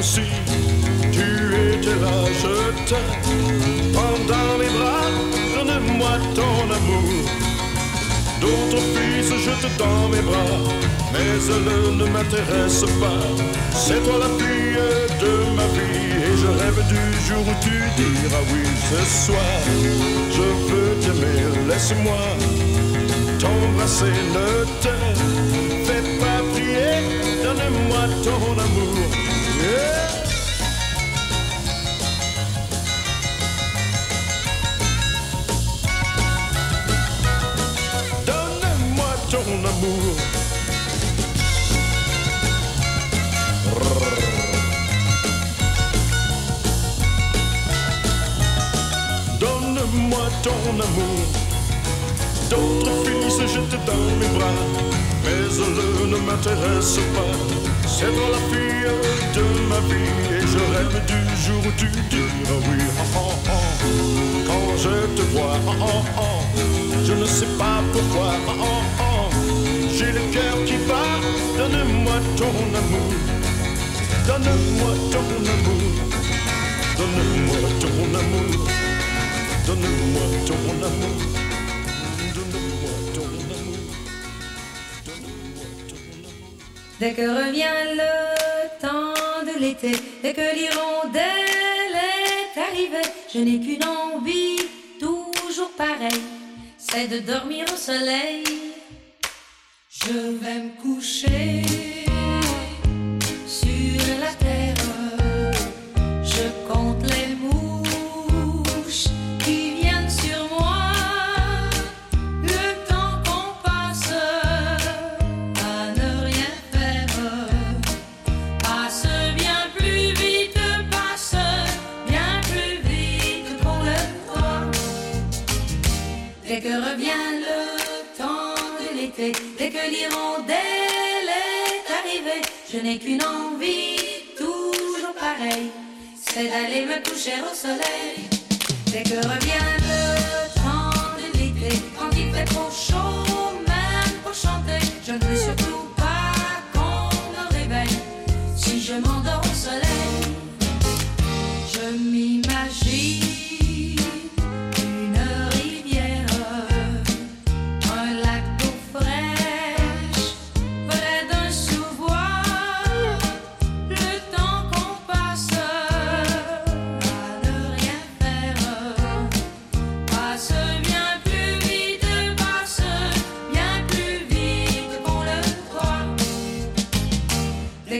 S26: Si tu étais là, je t'aime. Prends dans mes bras, donne-moi ton amour. D'autres fils, je te tends mes bras, mais elles ne m'intéressent pas. C'est toi la fille de ma vie, et je rêve du jour où tu diras oui ce soir. Je veux t'aimer, laisse-moi t'embrasser, ne te fais pas prier, donne-moi ton amour. Donne-moi ton amour. Donne-moi ton amour. D'autres filles se jettent dans mes bras, mais elle ne m'intéresse pas. C'est toi la fille de ma vie et je rêve du jour où tu diras oui. Oh, oh. Quand je te vois, je ne sais pas pourquoi. J'ai le cœur qui bat. Donne-moi ton amour. Donne-moi ton amour. Donne-moi ton amour. Donne-moi ton amour.
S27: Dès que revient le temps de l'été, dès que l'hirondelle est arrivée, je n'ai qu'une envie, toujours pareille, c'est de dormir au soleil. Je vais me coucher Dès que revient le temps de l'été, dès que l'hirondelle est arrivée, je n'ai qu'une envie, toujours pareille, c'est d'aller me coucher au soleil. Dès que revient le temps de l'été, quand il fait trop chaud, même pour chanter, je ne veux surtout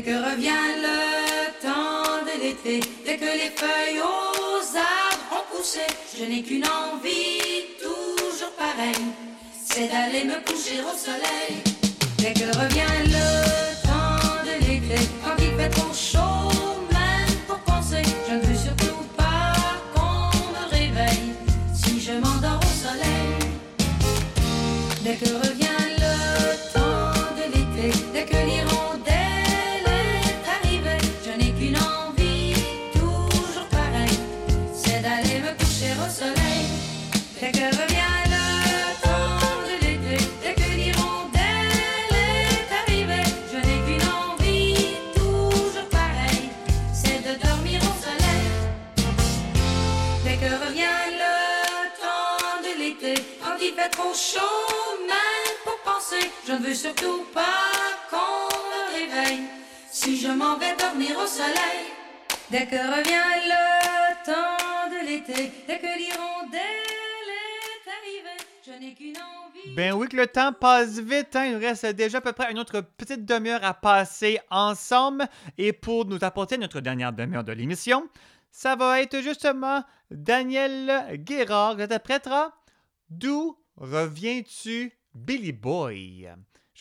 S27: Dès que revient le temps de l'été, dès que les feuilles aux arbres ont poussé, je n'ai qu'une envie, toujours pareille, c'est d'aller me coucher au soleil. Dès que revient le temps de l'été, quand il fait trop chaud, veux surtout pas qu'on me réveille. Si je m'en vais dormir au soleil, dès que revient le temps de l'été, dès que l'hirondelle est arrivée, je n'ai qu'une envie.
S3: Ben oui, que le temps passe vite. Hein? Il nous reste déjà à peu près une autre petite demi-heure à passer ensemble. Et pour nous apporter notre dernière demi-heure de l'émission, ça va être justement Daniel Guérard qui interprétera D'où reviens-tu, Billy Boy?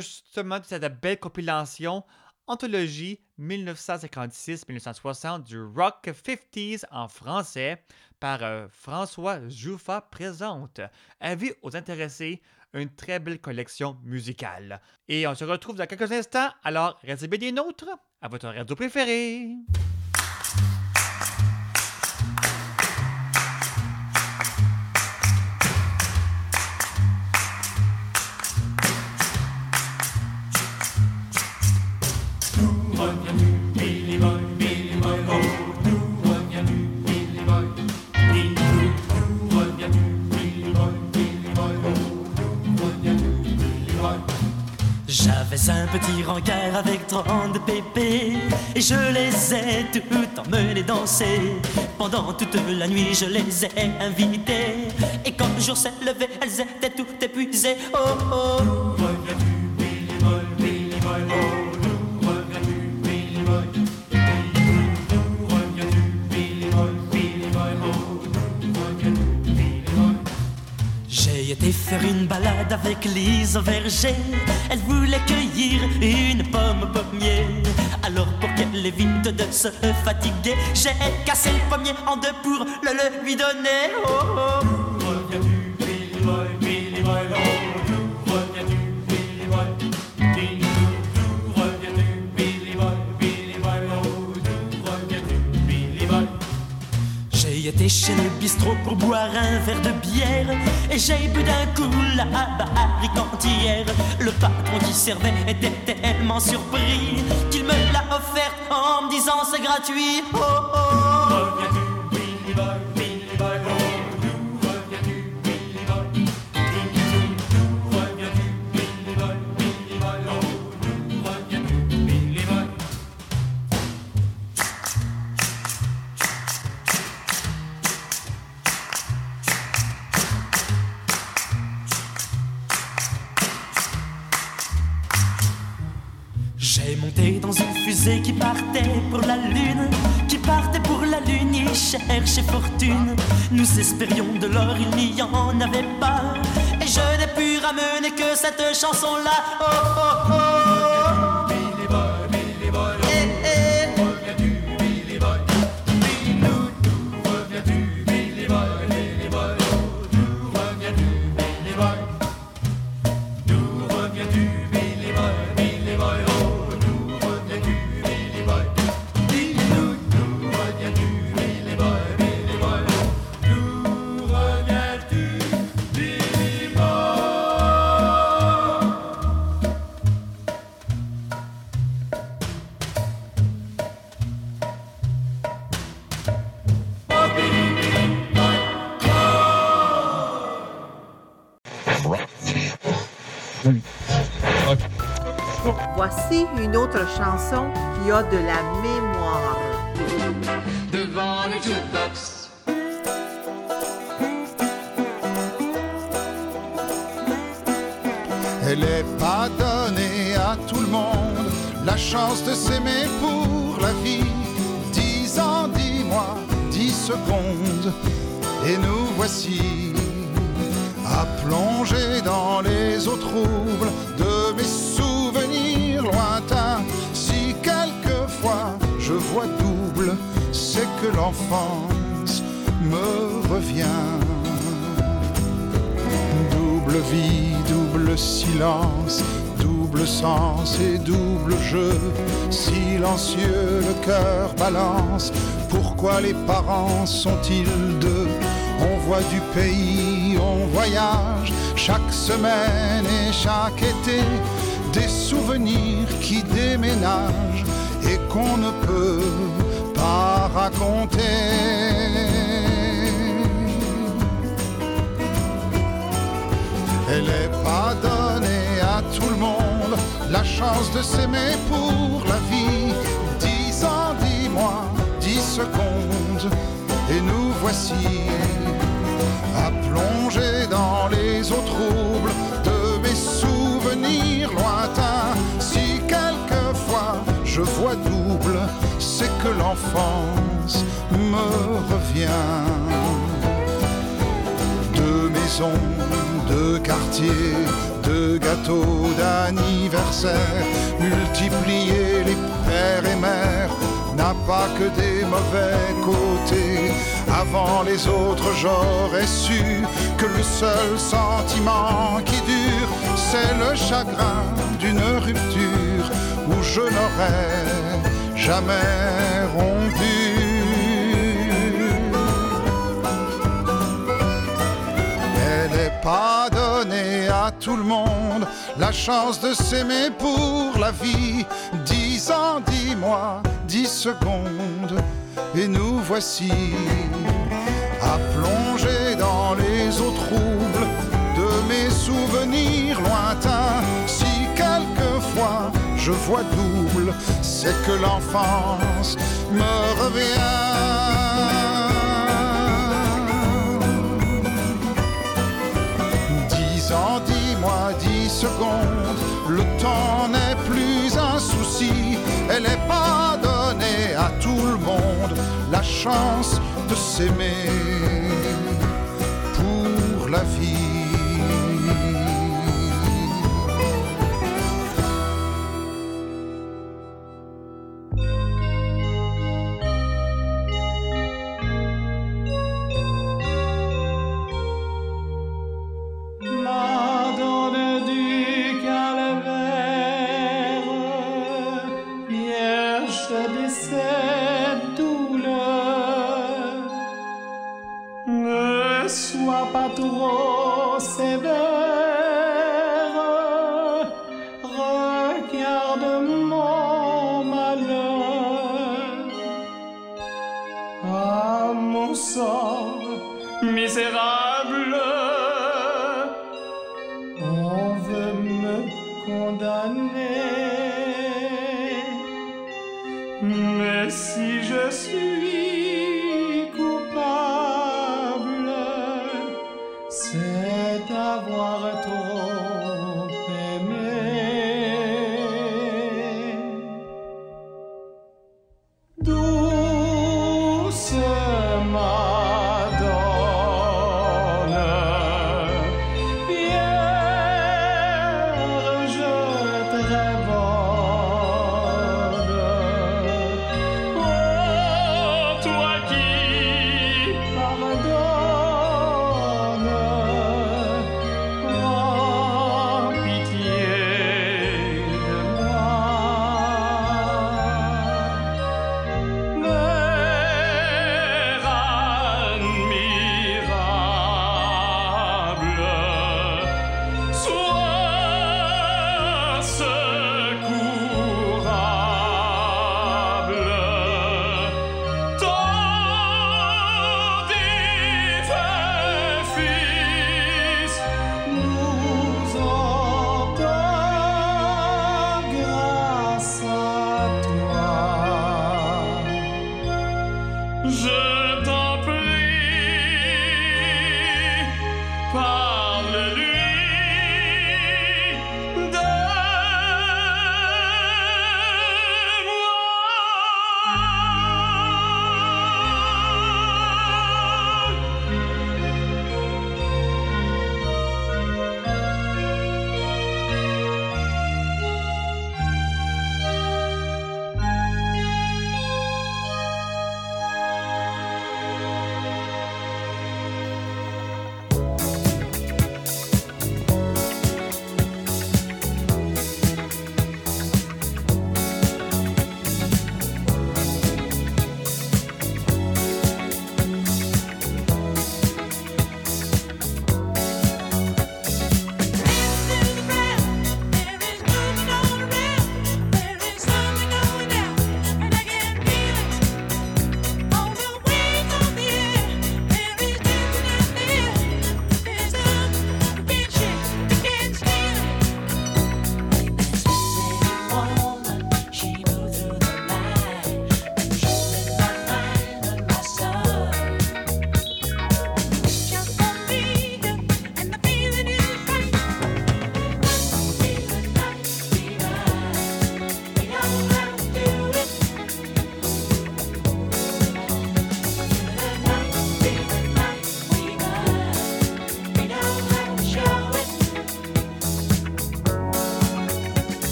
S3: Justement, de cette belle compilation Anthologie 1956-1960 du Rock 50s en français par euh, François Jouffa présente. Avis aux intéressés, une très belle collection musicale. Et on se retrouve dans quelques instants, alors restez des nôtres à votre radio préférée.
S28: J'avais un petit rencard avec 30 pépés Et je les ai tout emmenés danser. Pendant toute la nuit je les ai invités. Et quand le jour s'est levé elles étaient toutes épuisées. Oh oh faire une balade avec Lise verger. Elle voulait cueillir une pomme au pommier. Alors pour qu'elle évite de se fatiguer, j'ai cassé le pommier en deux pour le, le lui donner. Oh, oh. Été chez le bistrot pour boire un verre de bière Et j'ai bu d'un coup la barrique entière Le patron qui servait était tellement surpris Qu'il me l'a offert en me disant c'est gratuit. Oh oh espérions de l'or, il n'y en avait pas. Et je n'ai pu ramener que cette chanson-là. Oh oh oh
S29: chanson qui a de la mémoire.
S7: Devant le jukebox,
S30: Elle est pas donnée à tout le monde la chance de s'aimer pour la vie. Dix ans, dix mois, dix secondes, et nous voici à plonger dans les eaux troubles de mes souvenirs lointains. Vois double, c'est que l'enfance me revient. Double vie, double silence, double sens et double jeu. Silencieux, le cœur balance. Pourquoi les parents sont-ils deux? On voit du pays, on voyage chaque semaine et chaque été. Des souvenirs qui déménagent et qu'on ne peut pas raconter. Elle est pas donnée à tout le monde la chance de s'aimer pour la vie. Dix ans, dix mois, dix secondes, et nous voici à plonger dans les eaux troubles de mes souvenirs lointains. Je vois double, c'est que l'enfance me revient de maisons, de quartiers, de gâteaux d'anniversaire, multiplier les pères et mères n'a pas que des mauvais côtés. Avant les autres, j'aurais su que le seul sentiment qui dure, c'est le chagrin d'une rupture je n'aurais jamais rompu. Elle n'est pas donnée à tout le monde la chance de s'aimer pour la vie. Dix ans, dix mois, dix secondes, et nous voici à plonger dans les eaux troubles de mes souvenirs lointains. Si quelquefois je vois double, c'est que l'enfance me revient. Dix ans, dix mois, dix secondes, le temps n'est plus un souci. Elle n'est pas donnée à tout le monde la chance de s'aimer pour la vie.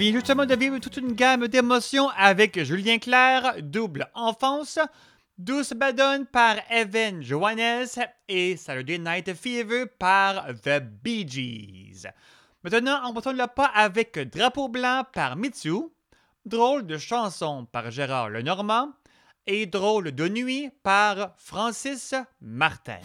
S27: envie justement de vivre toute une gamme d'émotions avec Julien Clerc, double enfance, Douce Badone par Evan Johannes et Saturday Night Fever par The Bee Gees. Maintenant, on retourne le pas avec Drapeau blanc par Mitsu, Drôle de chanson par Gérard Lenormand et Drôle de nuit par Francis Martin.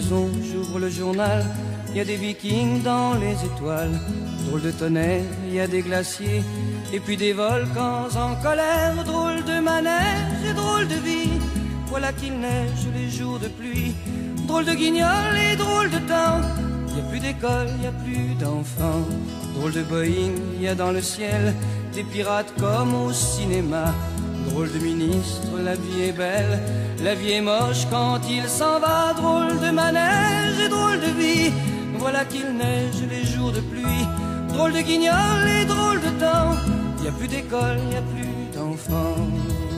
S31: j'ouvre le journal,
S2: il y a des vikings dans les étoiles, drôle de tonnerre, il y a des glaciers, et puis des volcans en colère, drôle de manège et drôle de vie, voilà qu'il neige les jours de pluie, drôle de guignol et drôle de temps, il n'y a plus d'école, il n'y a plus d'enfants, drôle de Boeing, il y a dans le ciel des pirates comme au cinéma, drôle de ministre, la vie est belle. La vie est moche quand il s'en va, drôle de manège et drôle de vie. Voilà qu'il neige les jours de pluie, drôle de guignol et drôle de temps. Y a plus d'école, y a plus d'enfants.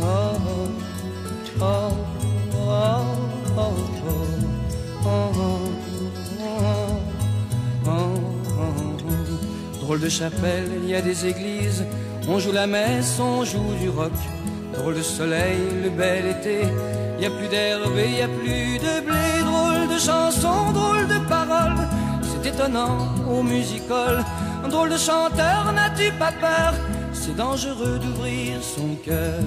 S2: Oh, oh, oh, drôle de chapelle, il y a des églises. On joue la messe, on joue du rock. Drôle de soleil, le bel été. Y a plus d'herbe et y a plus de blé, drôle de chanson, drôle de paroles. C'est étonnant au musical. Un drôle de chanteur, n'as-tu pas peur C'est dangereux d'ouvrir son cœur.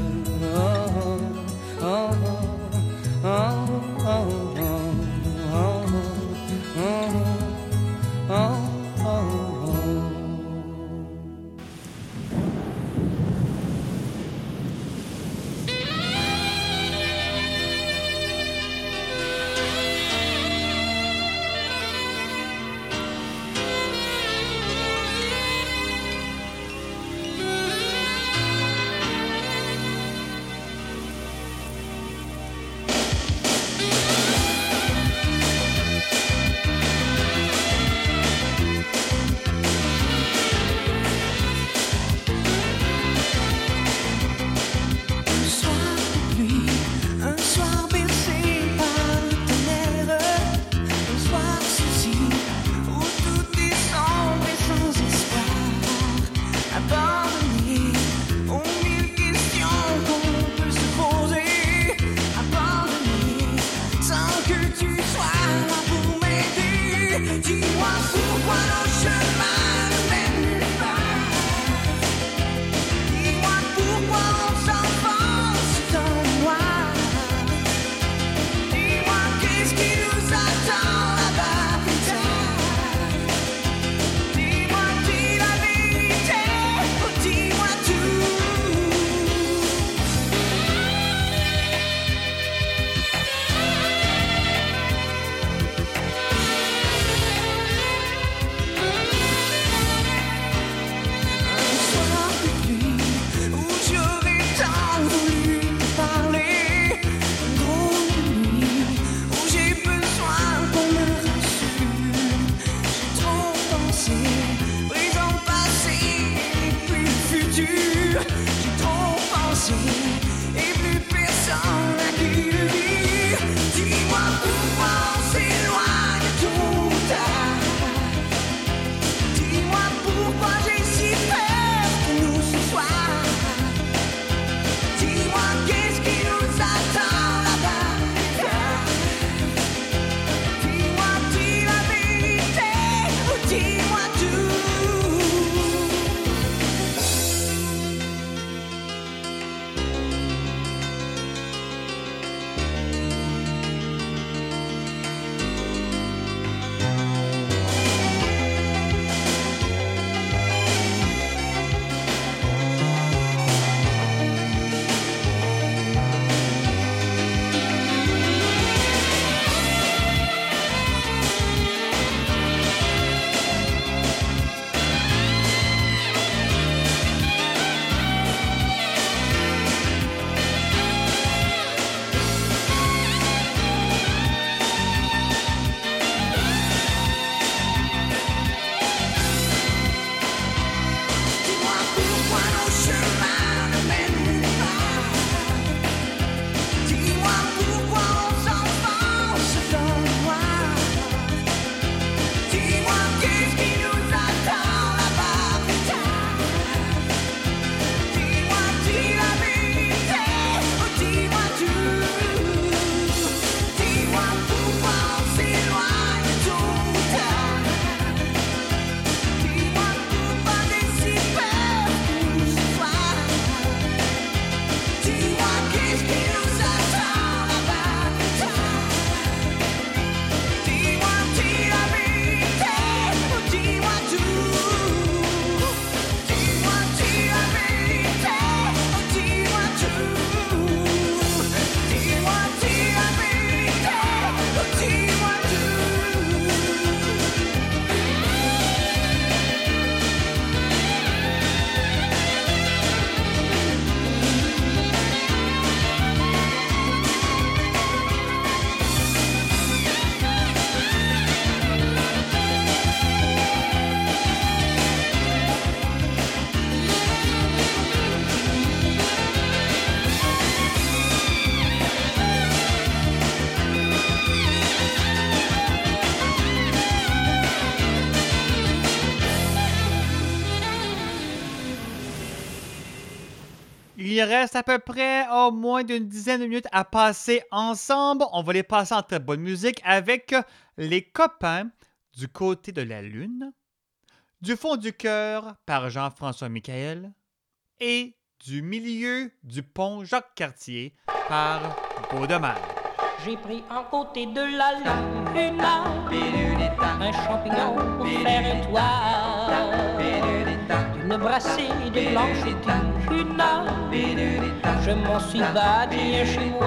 S3: Reste à peu près au moins d'une dizaine de minutes à passer ensemble. On va les passer en très bonne musique avec Les copains du côté de la lune, Du fond du cœur par Jean-François Michael et Du milieu du pont Jacques-Cartier par Baudemar.
S32: J'ai pris en côté de la lune un champignon pour faire un toit. D'une brassée de blanche et d'une je m'en suis bâti chez moi.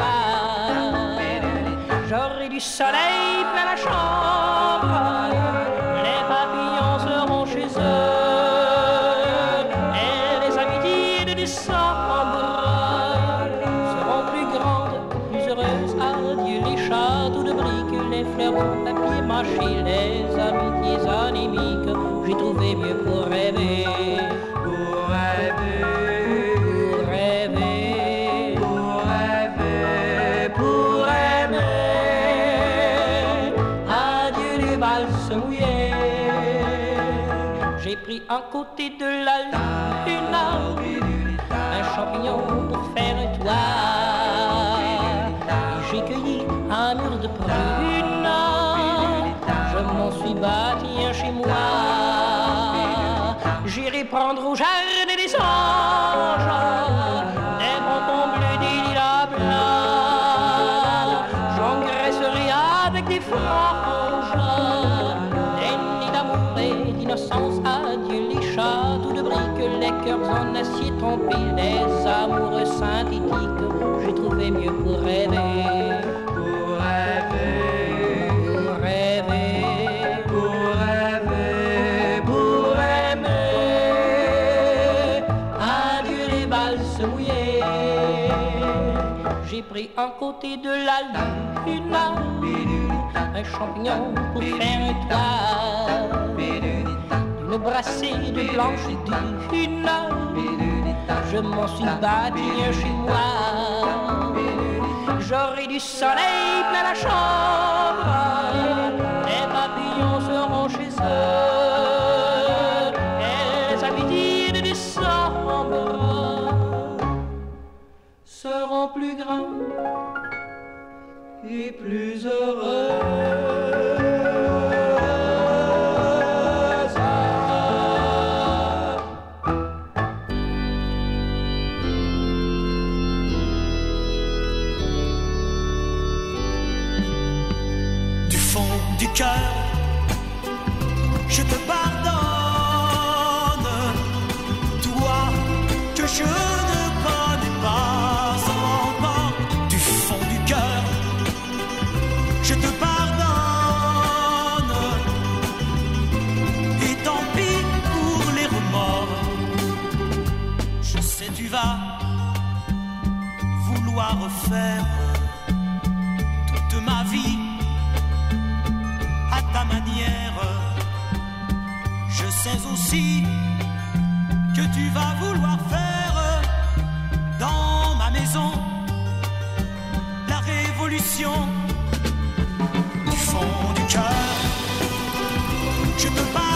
S32: J'aurai du soleil plein la chambre, un côté de la lune un champignon pour faire un toit. J'ai cueilli un mur de prune, je m'en suis bâti un chez moi. J'irai prendre au jardin J'ai pris un côté de la lune un champignon pour faire un toit. Une brassée de blanche d'une je m'en suis bâti un moi. J'aurai du soleil plein la chambre, plus grandes et plus heureuses.
S28: Toute ma vie à ta manière. Je sais aussi que tu vas vouloir faire dans ma maison la révolution du fond du cœur. Je te pardonne,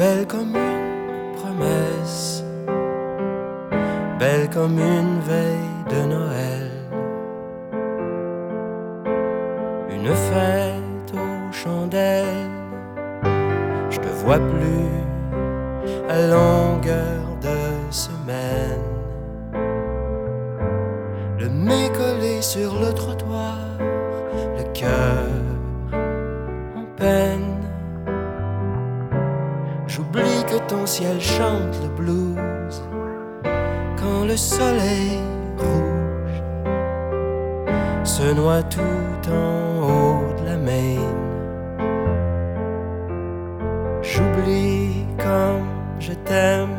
S28: belle
S19: comme une promesse, belle comme une veille de Noël, une fête aux chandelles, je te vois plus à longueur de semaine. Le nez collé sur le trottoir, ciel chante le blues quand le soleil rouge se noie tout en haut de la Maine. J'oublie comme je t'aime,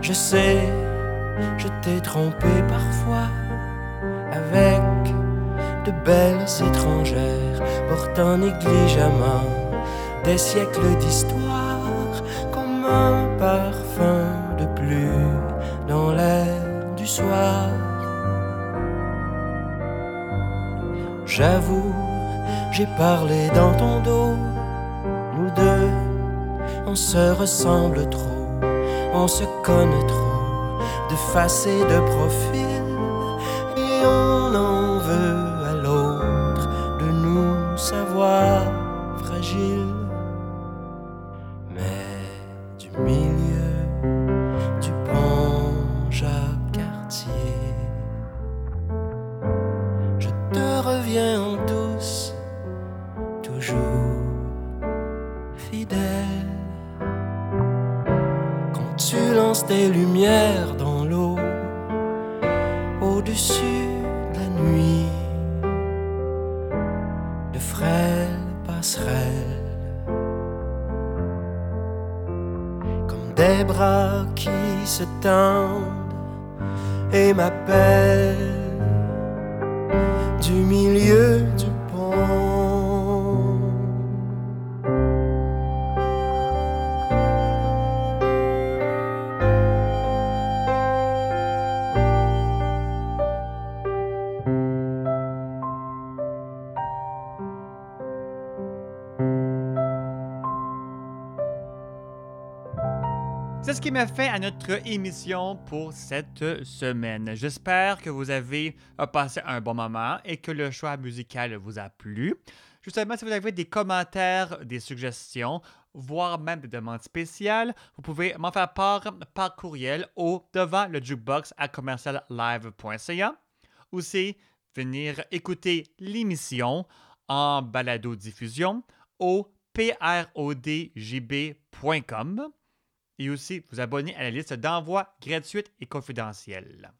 S19: je sais, je t'ai trompé parfois avec de belles étrangères portant négligemment des siècles d'histoire un parfum de pluie dans l'air du soir. J'avoue, j'ai parlé dans ton dos, nous deux, on se ressemble trop, on se connaît trop, de face et de profil,
S3: M'a fait à notre émission pour cette semaine. J'espère que vous avez euh, passé un bon moment et que le choix musical vous a plu. Justement, si vous avez des commentaires, des suggestions, voire même des demandes spéciales, vous pouvez m'en faire part par courriel au devant le jukebox à commerciallive.ca c'est venir écouter l'émission en balado-diffusion au prodjb.com et aussi vous abonner à la liste d'envoi gratuite et confidentielle.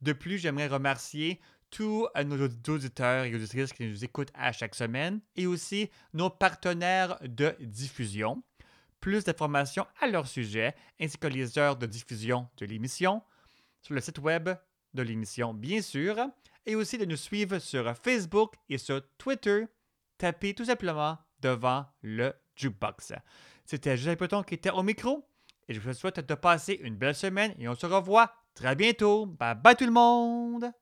S3: De plus, j'aimerais remercier tous euh, nos auditeurs et auditrices qui nous écoutent à chaque semaine et aussi nos partenaires de diffusion. Plus d'informations à leur sujet ainsi que les heures de diffusion de l'émission sur le site web de l'émission, bien sûr, et aussi de nous suivre sur Facebook et sur Twitter. Tapez tout simplement devant le jukebox. C'était Joseph Peton qui était au micro et je vous souhaite de passer une belle semaine et on se revoit très bientôt. Bye bye tout le monde!